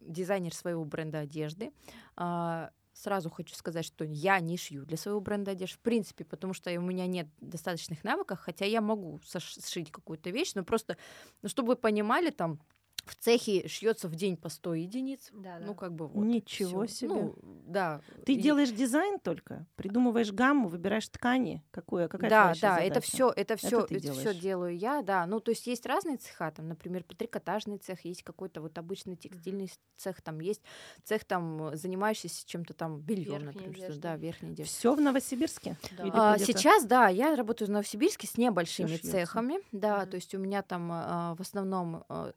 дизайнер своего бренда одежды. А, сразу хочу сказать, что я не шью для своего бренда одежды, в принципе, потому что у меня нет достаточных навыков, хотя я могу сшить какую-то вещь, но просто, ну, чтобы вы понимали, там, в цехе шьется в день по 100 единиц. Да, да. Ну, как бы вот. Ничего всё. себе. Ну, да. Ты и... делаешь дизайн только, придумываешь гамму, выбираешь ткани. Какую, какая Да, да, задача? это все, это все, это, это все делаю я, да. Ну, то есть есть разные цеха, там, например, трикотажный цех, есть какой-то вот обычный текстильный цех, там есть цех, там, занимающийся чем-то там бельем, например, одежда. да, верхней одежды. Все в Новосибирске? Да. А, сейчас, да, я работаю в Новосибирске с небольшими цехами, да, mm-hmm. то есть у меня там а, в основном а,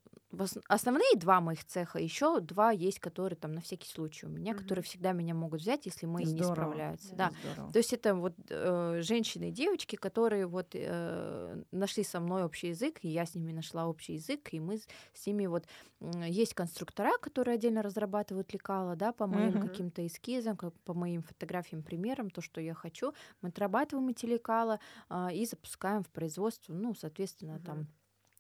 основные два моих цеха, еще два есть, которые там на всякий случай у меня, mm-hmm. которые всегда меня могут взять, если мы здорово. не справляются. Да. да. То есть это вот э, женщины и девочки, которые вот э, нашли со мной общий язык, и я с ними нашла общий язык, и мы с ними вот э, есть конструктора, которые отдельно разрабатывают лекала, да, по моим mm-hmm. каким-то эскизам, как, по моим фотографиям, примерам, то, что я хочу, мы отрабатываем эти лекала э, и запускаем в производство, ну, соответственно, mm-hmm. там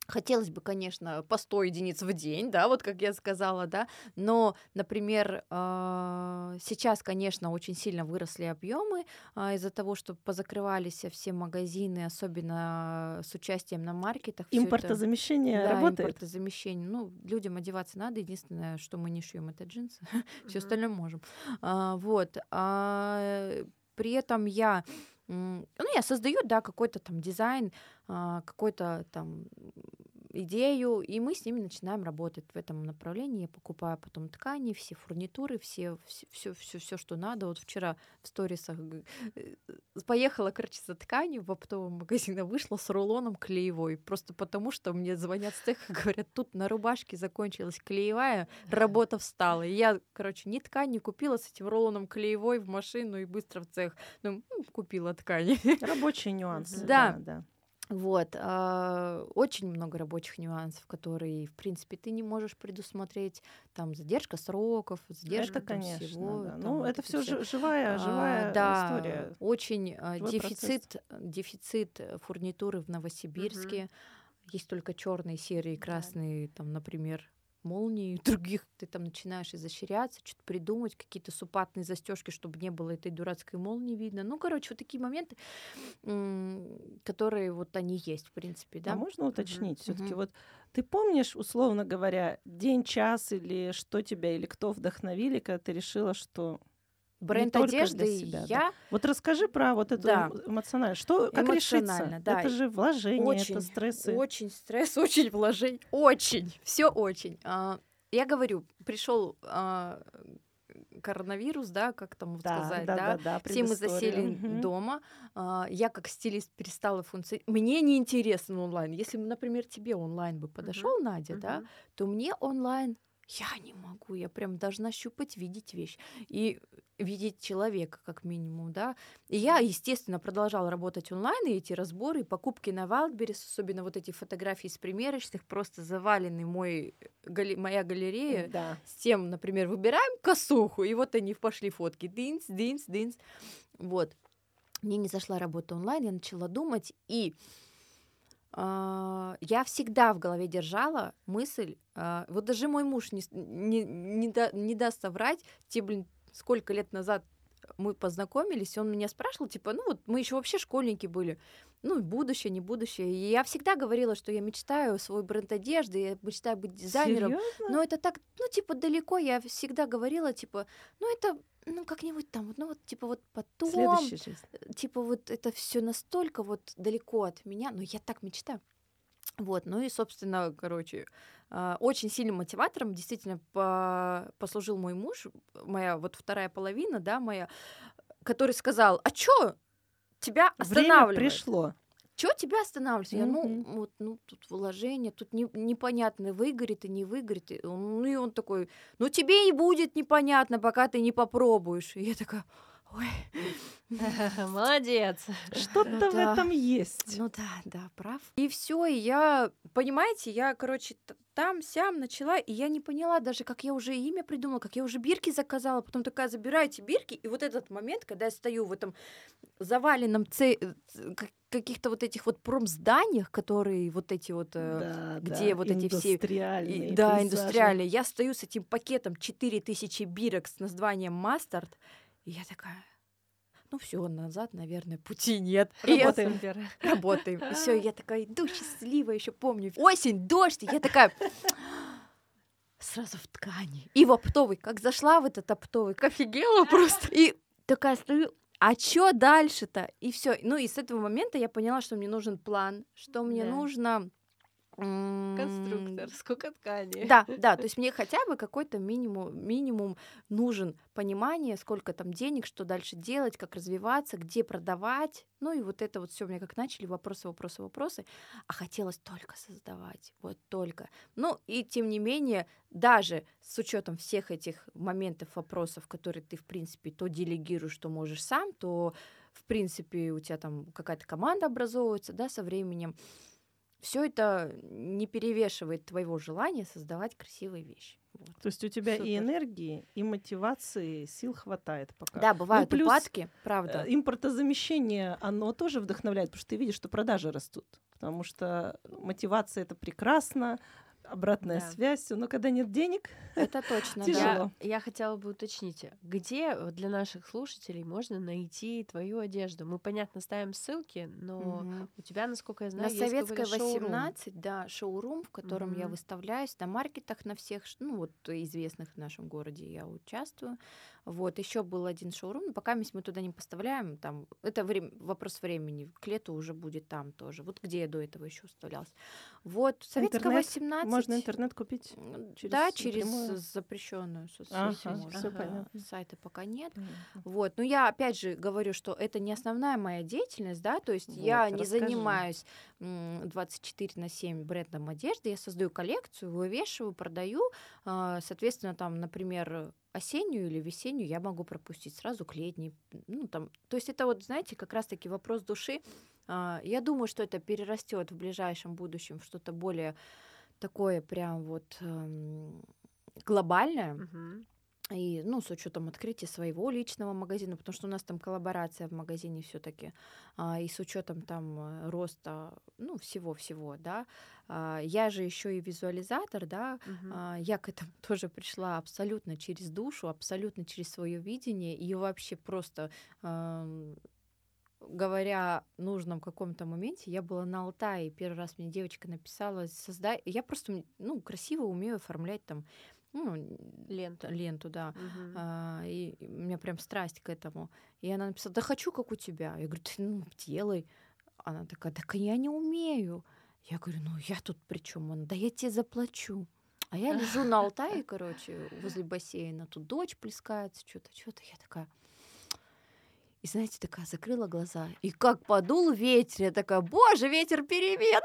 Хотелось бы, конечно, по 100 единиц в день, да, вот как я сказала, да, но, например, а, сейчас, конечно, очень сильно выросли объемы а, из-за того, что позакрывались все магазины, особенно с участием на маркетах. Импортозамещение да, работает? импортозамещение. Ну, людям одеваться надо, единственное, что мы не шьем, это джинсы, все остальное можем. А, вот. При этом я ну, я создаю, да, какой-то там дизайн, какой-то там идею, и мы с ними начинаем работать в этом направлении. Я покупаю потом ткани, все фурнитуры, все, все, все, все, что надо. Вот вчера в сторисах э, поехала, короче, за тканью в оптовом магазине, вышла с рулоном клеевой, просто потому что мне звонят с цеха, говорят, тут на рубашке закончилась клеевая, работа встала. И я, короче, ни ткань не купила с этим рулоном клеевой в машину и быстро в цех. Ну, купила ткани. Рабочие нюансы. Да, да. Вот, э, очень много рабочих нюансов, которые, в принципе, ты не можешь предусмотреть. Там задержка сроков, задержка это, конечно, всего. Да. Там, ну, это все живая, живая а, да, история. Очень э, дефицит, дефицит фурнитуры в Новосибирске. Угу. Есть только черные, серые, красные, да. там, например, молнии, других ты там начинаешь изощряться, что-то придумать, какие-то супатные застежки, чтобы не было этой дурацкой молнии видно. Ну, короче, вот такие моменты, которые вот они есть, в принципе, да. А можно уточнить uh-huh. все-таки uh-huh. вот ты помнишь, условно говоря, день, час или что тебя или кто вдохновили, когда ты решила, что Бренд не одежды себя, я. Да. Вот расскажи про вот это да. эмоционально. Что, как решиться? Да. Это же вложение, очень, это стрессы. Очень стресс, очень вложение, очень, все очень. А, я говорю, пришел а, коронавирус, да, как там да, сказать, да, да, да, да все мы засели угу. дома, а, я как стилист перестала функционировать. Мне не интересно онлайн. Если, например, тебе онлайн бы подошел, угу. Надя, угу. да, то мне онлайн я не могу, я прям должна щупать, видеть вещь. И видеть человека, как минимум, да. И я, естественно, продолжала работать онлайн, и эти разборы, и покупки на Wildberries, особенно вот эти фотографии из примерочных, просто завалены мой, гали, моя галерея да. с тем, например, выбираем косуху, и вот они пошли фотки, динс, динс, динс, вот. Мне не зашла работа онлайн, я начала думать, и я всегда в голове держала мысль, uh, вот даже мой муж не, не, не, да, не даст соврать, те, блин, сколько лет назад мы познакомились, он меня спрашивал, типа, ну вот мы еще вообще школьники были, ну, будущее, не будущее. И я всегда говорила, что я мечтаю свой бренд одежды, я мечтаю быть дизайнером. Серьезно? Но это так, ну, типа, далеко. Я всегда говорила, типа, ну, это, ну, как-нибудь там, ну, вот, типа, вот потом. Следующая жизнь. Типа, вот это все настолько вот далеко от меня, но я так мечтаю. Вот, ну и, собственно, короче, а, очень сильным мотиватором действительно по послужил мой муж, моя вот вторая половина, да, моя, который сказал, а чё тебя останавливает? Время пришло. Чё тебя останавливает? Я, ну, вот, ну, тут вложение, тут не, непонятно, выгорит и не выгорит. И он, ну, и он такой, ну, тебе и будет непонятно, пока ты не попробуешь. И я такая, ой. Молодец. Что-то в этом есть. Ну да, да, прав. И все, и я, понимаете, я, короче, там, сям начала, и я не поняла даже, как я уже имя придумала, как я уже бирки заказала, потом такая, забирайте бирки, и вот этот момент, когда я стою в этом заваленном це- э, ц- как- каких-то вот этих вот промзданиях, которые вот эти вот... э, Да, где да, вот эти все- индустриальные да, пейзажи. индустриальные. Я стою с этим пакетом 4000 бирок с названием Мастард, и я такая, ну все, назад, наверное, пути нет. И я Работаем. Супер. работаем. И все, я такая иду счастливая, еще помню. Осень, дождь, и я такая сразу в ткани. И в оптовый, как зашла в этот оптовый, офигела просто. И такая стою, а чё дальше-то? И все. Ну и с этого момента я поняла, что мне нужен план, что мне Да. нужно... Конструктор, сколько ткани. да, да, то есть мне хотя бы какой-то минимум, минимум нужен понимание, сколько там денег, что дальше делать, как развиваться, где продавать. Ну и вот это вот все мне как начали вопросы, вопросы, вопросы. А хотелось только создавать, вот только. Ну и тем не менее, даже с учетом всех этих моментов, вопросов, которые ты, в принципе, то делегируешь, что можешь сам, то, в принципе, у тебя там какая-то команда образовывается, да, со временем. Все это не перевешивает твоего желания создавать красивые вещи. Вот. То есть у тебя и Супер. энергии, и мотивации, сил хватает пока. Да, бывают плюс, упадки, правда. Э, Импортозамещение, оно тоже вдохновляет, потому что ты видишь, что продажи растут. Потому что мотивация это прекрасно, обратная Да. связь, но когда нет денег, Это точно, тяжело. да. Я, я хотела бы уточнить, где вот для наших слушателей можно найти твою одежду? Мы, понятно, ставим ссылки, но Мгм. у тебя, насколько я знаю, На есть Советской какой-то шоурум. 18, да, шоурум, в котором я Мгм. выставляюсь, на маркетах, на всех, ну вот известных в нашем городе я участвую. Вот, еще был один шоурум, но пока мы туда не поставляем, там, это время, вопрос времени, к лету уже будет там тоже, вот где я до этого еще выставлялась. Вот, Советская Интернет? 18. можно интернет купить. Через да, через напрямую? запрещенную соцсеть. Ага, понятно. Сайта пока нет. Вот, но я опять же говорю, что это не основная моя деятельность, да, то есть я Вот, не расскажи. занимаюсь м, 24 на 7 брендом одежды, я создаю коллекцию, вывешиваю, продаю, а, соответственно, там, например, осеннюю или весеннюю я могу пропустить сразу к летней, ну там, то есть это вот, знаете, как раз-таки вопрос души. А, Я думаю, что это перерастет в ближайшем будущем в что-то более такое прям вот эм, глобальное. Мгм. И, ну, с учетом открытия своего личного магазина, потому что у нас там коллаборация в магазине все-таки, и с учетом там э, роста, ну, всего-всего, да. А, я же еще и визуализатор, да. А, я к этому тоже пришла абсолютно через душу, абсолютно через свое видение и вообще просто говоря в нужном каком-то моменте, я была на Алтае, и первый раз мне девочка написала, создай, я просто, ну, красиво умею оформлять там, ну, Ленту. ленту, да. Мгм. А, и у меня прям страсть к этому. И она написала, да хочу, как у тебя. Я говорю, ты ну, делай. Она такая, так я не умею. Я говорю, ну я тут при чем? Он, да я тебе заплачу. А я лежу на Алтае, короче, возле бассейна. Тут дочь плескается, что-то, что-то. Я такая... И знаете, такая закрыла глаза. И как подул ветер. Я такая, боже, ветер перемен.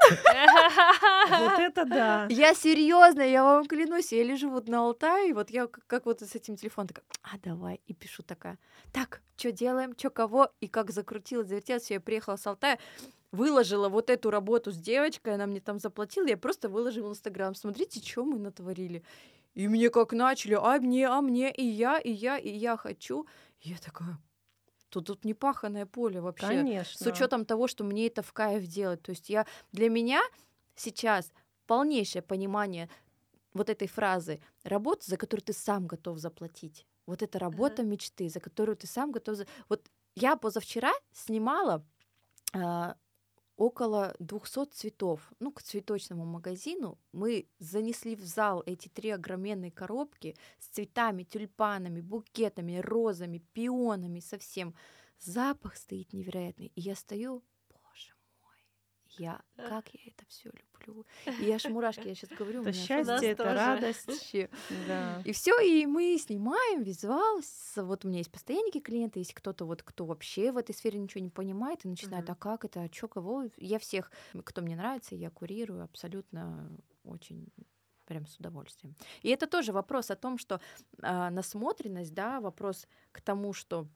Вот это да. Я серьезно, я вам клянусь, я лежу вот на Алтае, вот я как, вот с этим телефоном такая, а давай, и пишу такая, так, что делаем, что кого, и как закрутилась, завертелась, я приехала с Алтая, выложила вот эту работу с девочкой, она мне там заплатила, я просто выложила в Инстаграм, смотрите, что мы натворили. И мне как начали, а мне, а мне, и я, и я, и я хочу. И я такая, тут, тут непаханное поле вообще Конечно. с учетом того, что мне это в кайф делать. То есть я для меня сейчас полнейшее понимание вот этой фразы работа, за которую ты сам готов заплатить. Вот это работа ага. мечты, за которую ты сам готов... Вот я позавчера снимала а, около 200 цветов. Ну, к цветочному магазину мы занесли в зал эти три огроменные коробки с цветами, тюльпанами, букетами, розами, пионами, совсем. Запах стоит невероятный. И я стою, я, как я это все люблю. И я аж мурашки, я сейчас говорю. Это счастье, это радость. Да. И все, и мы снимаем визуал. Вот у меня есть постоянники клиенты, есть кто-то вот, кто вообще в этой сфере ничего не понимает и начинает, а как это, а чё, кого? Я всех, кто мне нравится, я курирую абсолютно очень прям с удовольствием. И это тоже вопрос о том, что э, насмотренность, да, вопрос к тому, что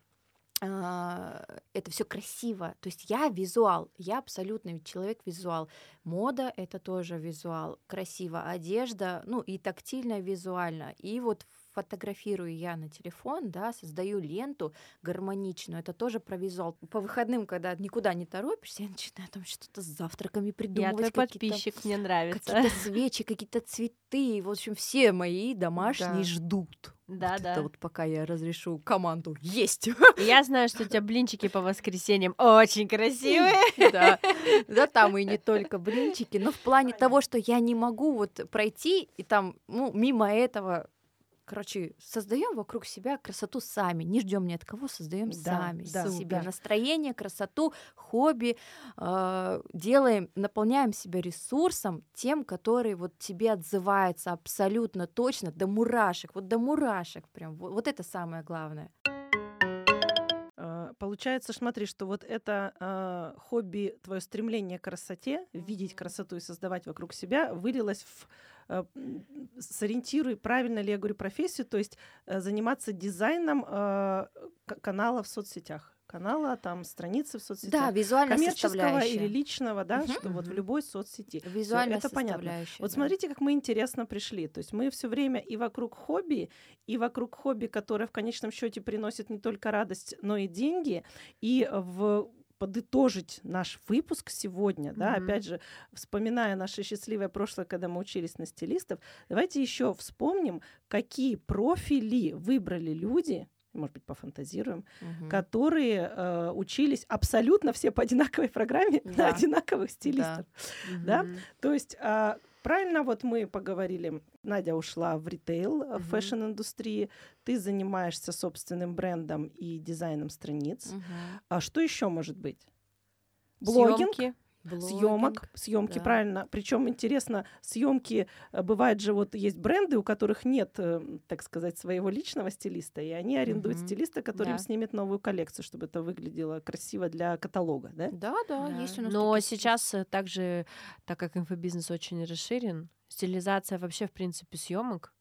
это все красиво. То есть я визуал, я абсолютный человек визуал. Мода это тоже визуал, красиво. Одежда, ну и тактильно, визуально. И вот фотографирую я на телефон, да, создаю ленту гармоничную, это тоже про визуал. По выходным, когда никуда не торопишься, я начинаю там что-то с завтраками придумывать. Я подписчик, мне нравится. Какие-то свечи, какие-то цветы. В общем, все мои домашние да. ждут. Да, вот да. Это вот пока я разрешу команду есть. Я знаю, что у тебя блинчики по воскресеньям очень красивые. Да, да, там и не только блинчики, но в плане того, что я не могу вот пройти и там, ну, мимо этого Короче, создаем вокруг себя красоту сами, не ждем ни от кого, создаем да, сами да, себе да. настроение, красоту, хобби, э, делаем, наполняем себя ресурсом тем, который вот тебе отзывается абсолютно точно до мурашек, вот до мурашек прям, вот, вот это самое главное. А, получается, смотри, что вот это э, хобби, твое стремление к красоте, видеть красоту и создавать вокруг себя, вылилось в сориентируй, правильно ли я говорю профессию, то есть э, заниматься дизайном э, канала в соцсетях канала, там страницы в соцсетях. Да, визуально коммерческого или личного, да, угу, что вот в любой соцсети. Визуально это понятно. Вот да. смотрите, как мы интересно пришли. То есть мы все время и вокруг хобби, и вокруг хобби, которое в конечном счете приносит не только радость, но и деньги, и в подытожить наш выпуск сегодня, mm-hmm. да, опять же, вспоминая наше счастливое прошлое, когда мы учились на стилистов, давайте еще вспомним, какие профили выбрали люди, может быть, пофантазируем, угу. которые э, учились абсолютно все по одинаковой программе да. на одинаковых стилистов. Да. Да? То есть э, Правильно, вот мы поговорили, Надя ушла в ритейл, uh-huh. в фэшн-индустрии, ты занимаешься собственным брендом и дизайном страниц. Uh-huh. А что еще может быть? Блогинг. Съемки съемок, съемки, да. правильно. Причем интересно, съемки э, бывает же вот есть бренды, у которых нет, э, так сказать, своего личного стилиста, и они арендуют угу. стилиста, который да. им снимет новую коллекцию, чтобы это выглядело красиво для каталога, да? Да, да, да. есть у нас. Но сейчас э, также, так как инфобизнес очень расширен, стилизация вообще в принципе съемок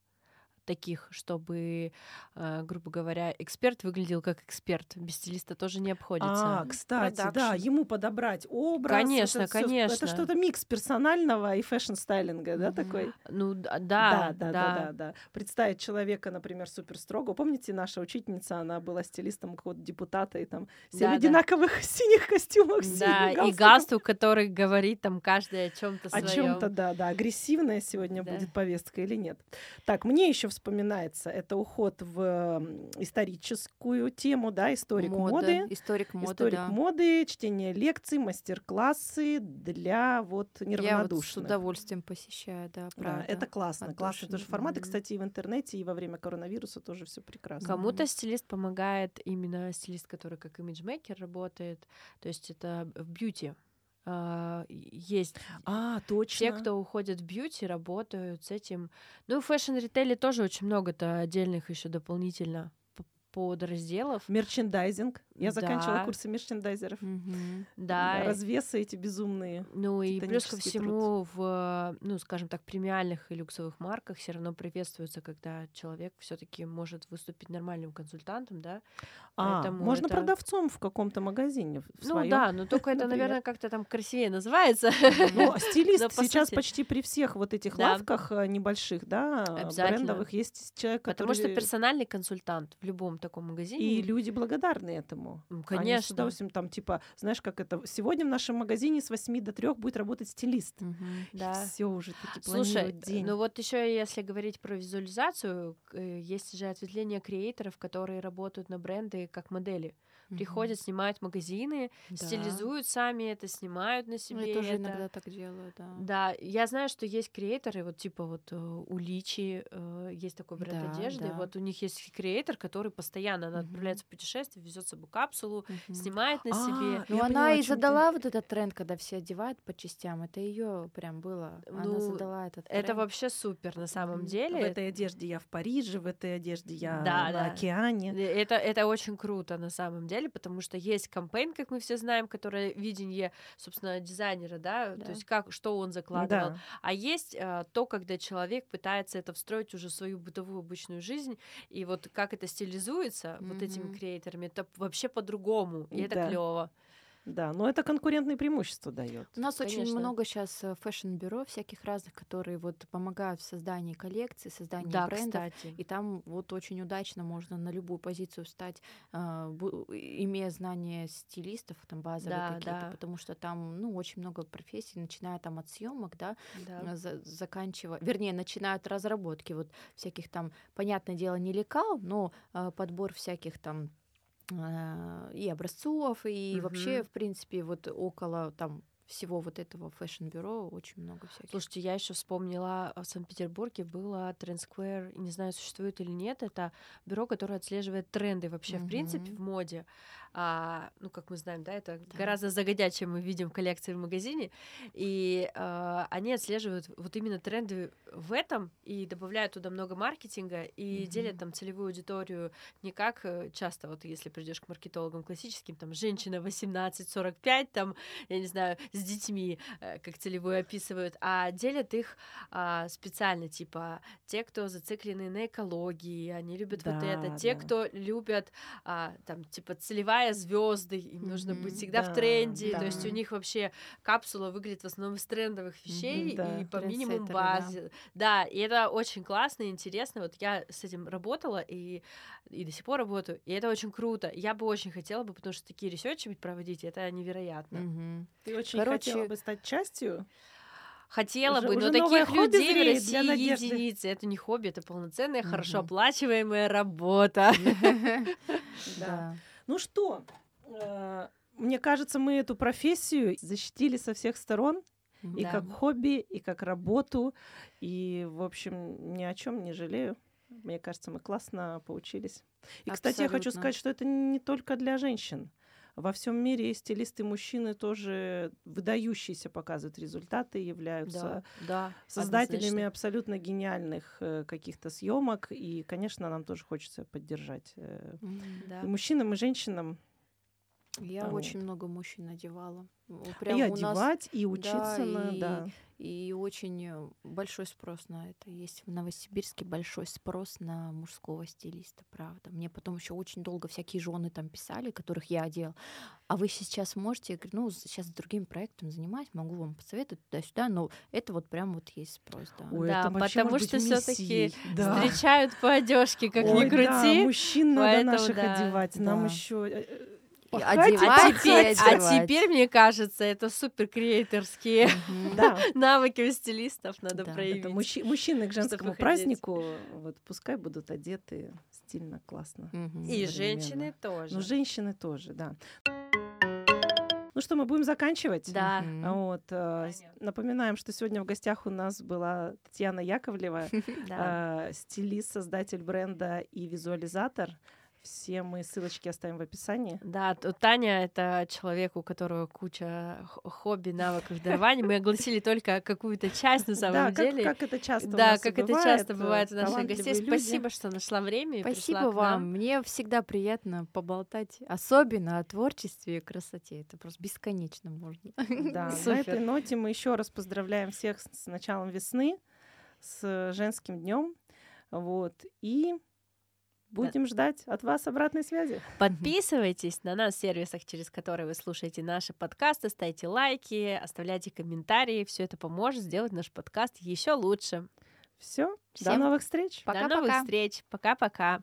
таких, чтобы, э, грубо говоря, эксперт выглядел как эксперт. Без стилиста тоже не обходится. А, кстати, Продакшн. да, ему подобрать образ. Конечно, это конечно. это что-то микс персонального и фэшн-стайлинга, да, такой? Ну, да, да, да, да, да, да. Представить человека, например, супер строго. Помните, наша учительница, она была стилистом какого-то депутата, и там все да, в одинаковых да. синих костюмах. Да, и галстук, который говорит там каждый о чем-то своем. О чем-то, да, да. Агрессивная сегодня да. будет повестка или нет. Так, мне еще вспоминается, это уход в историческую тему, да, историк Мода, моды. Историк моды, Историк да. моды, чтение лекций, мастер-классы для вот неравнодушных. Я вот с удовольствием посещаю, да, правда. Да, это классно, классный тоже формат. И, кстати, и в интернете, и во время коронавируса тоже все прекрасно. Кому-то стилист помогает именно стилист, который как имиджмейкер работает, то есть это в бьюти Uh, есть а, точно. те, кто уходит в бьюти, работают с этим. Ну, в фэшн-ритейле тоже очень много-то отдельных еще дополнительно подразделов. Мерчендайзинг. Я заканчивала да. курсы мерчендайзеров. Угу. Да. Развесы эти безумные. Ну и плюс ко всему труд. в, ну, скажем так, премиальных и люксовых марках все равно приветствуется, когда человек все-таки может выступить нормальным консультантом, да. А, Поэтому можно это... продавцом в каком-то магазине. В ну своем, да, но только это, наверное, как-то там красивее называется. Ну, стилист сейчас почти при всех вот этих лавках э, небольших, да, брендовых есть человек, который... Потому что персональный консультант в любом таком магазине. И люди благодарны этому. Конечно. Они с удовольствием там, типа, знаешь, как это, сегодня в нашем магазине с 8 до 3 будет работать стилист. Угу. Да. Все уже таки Слушай, день. ну вот еще если говорить про визуализацию, э, есть же ответвление креаторов, которые работают на бренды как модели приходят, снимают магазины, да. стилизуют сами это, снимают на себе. Ну, я тоже это. иногда так делаю, да. Да, я знаю, что есть креаторы, вот типа вот э, у Личи э, есть такой бренд да, одежды, да. вот у них есть креатор, который постоянно она отправляется в путешествие, везет с собой капсулу, снимает на себе. А, ну она и задала вот этот тренд, когда все одевают по частям, это ее прям было. Она ну, задала этот тренд. Это вообще супер на самом деле. В этой одежде я в Париже, в этой одежде я да, на да. океане. Это это очень круто на самом деле деле, потому что есть кампейн, как мы все знаем, которое видение, собственно, дизайнера, да, да. то есть как, что он закладывал. Да. А есть а, то, когда человек пытается это встроить уже в свою бытовую обычную жизнь, и вот как это стилизуется mm-hmm. вот этими креаторами, это вообще по-другому, и да. это клево. Да, но это конкурентные преимущества дает. У нас Конечно. очень много сейчас э, фэшн-бюро всяких разных, которые вот помогают в создании коллекций, создании да, брендов. Кстати. И там вот очень удачно можно на любую позицию встать, э, имея знания стилистов, там базовые да, какие-то, да. потому что там ну очень много профессий, начиная там от съемок, да, да. За, заканчивая, вернее, начиная от разработки вот всяких там, понятное дело, не лекал, но э, подбор всяких там а, и образцов, и угу. вообще, в принципе, вот около там всего вот этого фэшн-бюро очень много всяких. Слушайте, я еще вспомнила, в Санкт-Петербурге было Trend Square, не знаю, существует или нет, это бюро, которое отслеживает тренды вообще, mm-hmm. в принципе, в моде а, ну, как мы знаем, да, это да. гораздо загодя, чем мы видим коллекции в магазине, и а, они отслеживают вот именно тренды в этом и добавляют туда много маркетинга и mm-hmm. делят там целевую аудиторию не как э, часто, вот если придешь к маркетологам классическим, там, женщина 18-45, там, я не знаю, с детьми, э, как целевую описывают, а делят их а, специально, типа, те, кто зациклены на экологии, они любят да, вот это, те, да. кто любят, а, там, типа, целевая зажигая звезды, им mm-hmm, нужно быть всегда да, в тренде. Да. То есть у них вообще капсула выглядит в основном из трендовых вещей mm-hmm, да. и по минимум базе. Да. да, и это очень классно и интересно. Вот я с этим работала и, и до сих пор работаю, и это очень круто. Я бы очень хотела бы, потому что такие ресерчи проводить, это невероятно. Mm-hmm. Ты очень Короче... хотела бы стать частью? Хотела уже, бы, но таких людей в России единицы. Это не хобби, это полноценная, хорошо оплачиваемая работа. Да. Ну что, э, мне кажется, мы эту профессию защитили со всех сторон. И да. как хобби, и как работу. И, в общем, ни о чем не жалею. Мне кажется, мы классно поучились. И, Абсолютно. кстати, я хочу сказать, что это не только для женщин. Во всем мире стилисты мужчины тоже выдающиеся показывают результаты, являются да, да, создателями однозначно. абсолютно гениальных э, каких-то съемок. И, конечно, нам тоже хочется поддержать э, да. и мужчинам, и женщинам. Я вот. очень много мужчин одевала. Прям и одевать, нас... и учиться да, на, и... да и очень э, большой спрос на это. Есть в Новосибирске большой спрос на мужского стилиста, правда. Мне потом еще очень долго всякие жены там писали, которых я одел. А вы сейчас можете, я говорю, ну, сейчас с другим проектом занимаюсь, могу вам посоветовать туда-сюда, но это вот прям вот есть спрос, да. Ой, да, потому что все-таки да. встречают по одежке, как Ой, ни крути. Да, мужчин надо наших да. одевать. Да. Нам еще э, одевать, а, теперь, а теперь, мне кажется, это супер креаторские навыки у стилистов надо проявить. Это мужчины к женскому празднику, вот пускай будут одеты стильно, классно. И женщины тоже. Ну, женщины тоже, да. Ну что, мы будем заканчивать? Да. Вот, э, напоминаем, что сегодня в гостях у нас была Татьяна Яковлева, э, стилист, создатель бренда и визуализатор. Все мы ссылочки оставим в описании. Да, Таня — это человек, у которого куча хобби, навыков, дарований. Мы огласили только какую-то часть на самом да, деле. Как, как это часто Да, как это часто бывает у наших гостей. Люди. Спасибо, что нашла время и Спасибо вам. Мне всегда приятно поболтать, особенно о творчестве и красоте. Это просто бесконечно можно. Да, на этой ноте мы еще раз поздравляем всех с началом весны, с женским днем. Вот. И Будем да. ждать от вас обратной связи. Подписывайтесь на нас в сервисах, через которые вы слушаете наши подкасты, ставьте лайки, оставляйте комментарии. Все это поможет сделать наш подкаст еще лучше. Все. До новых встреч. Пока, До новых встреч. Пока-пока.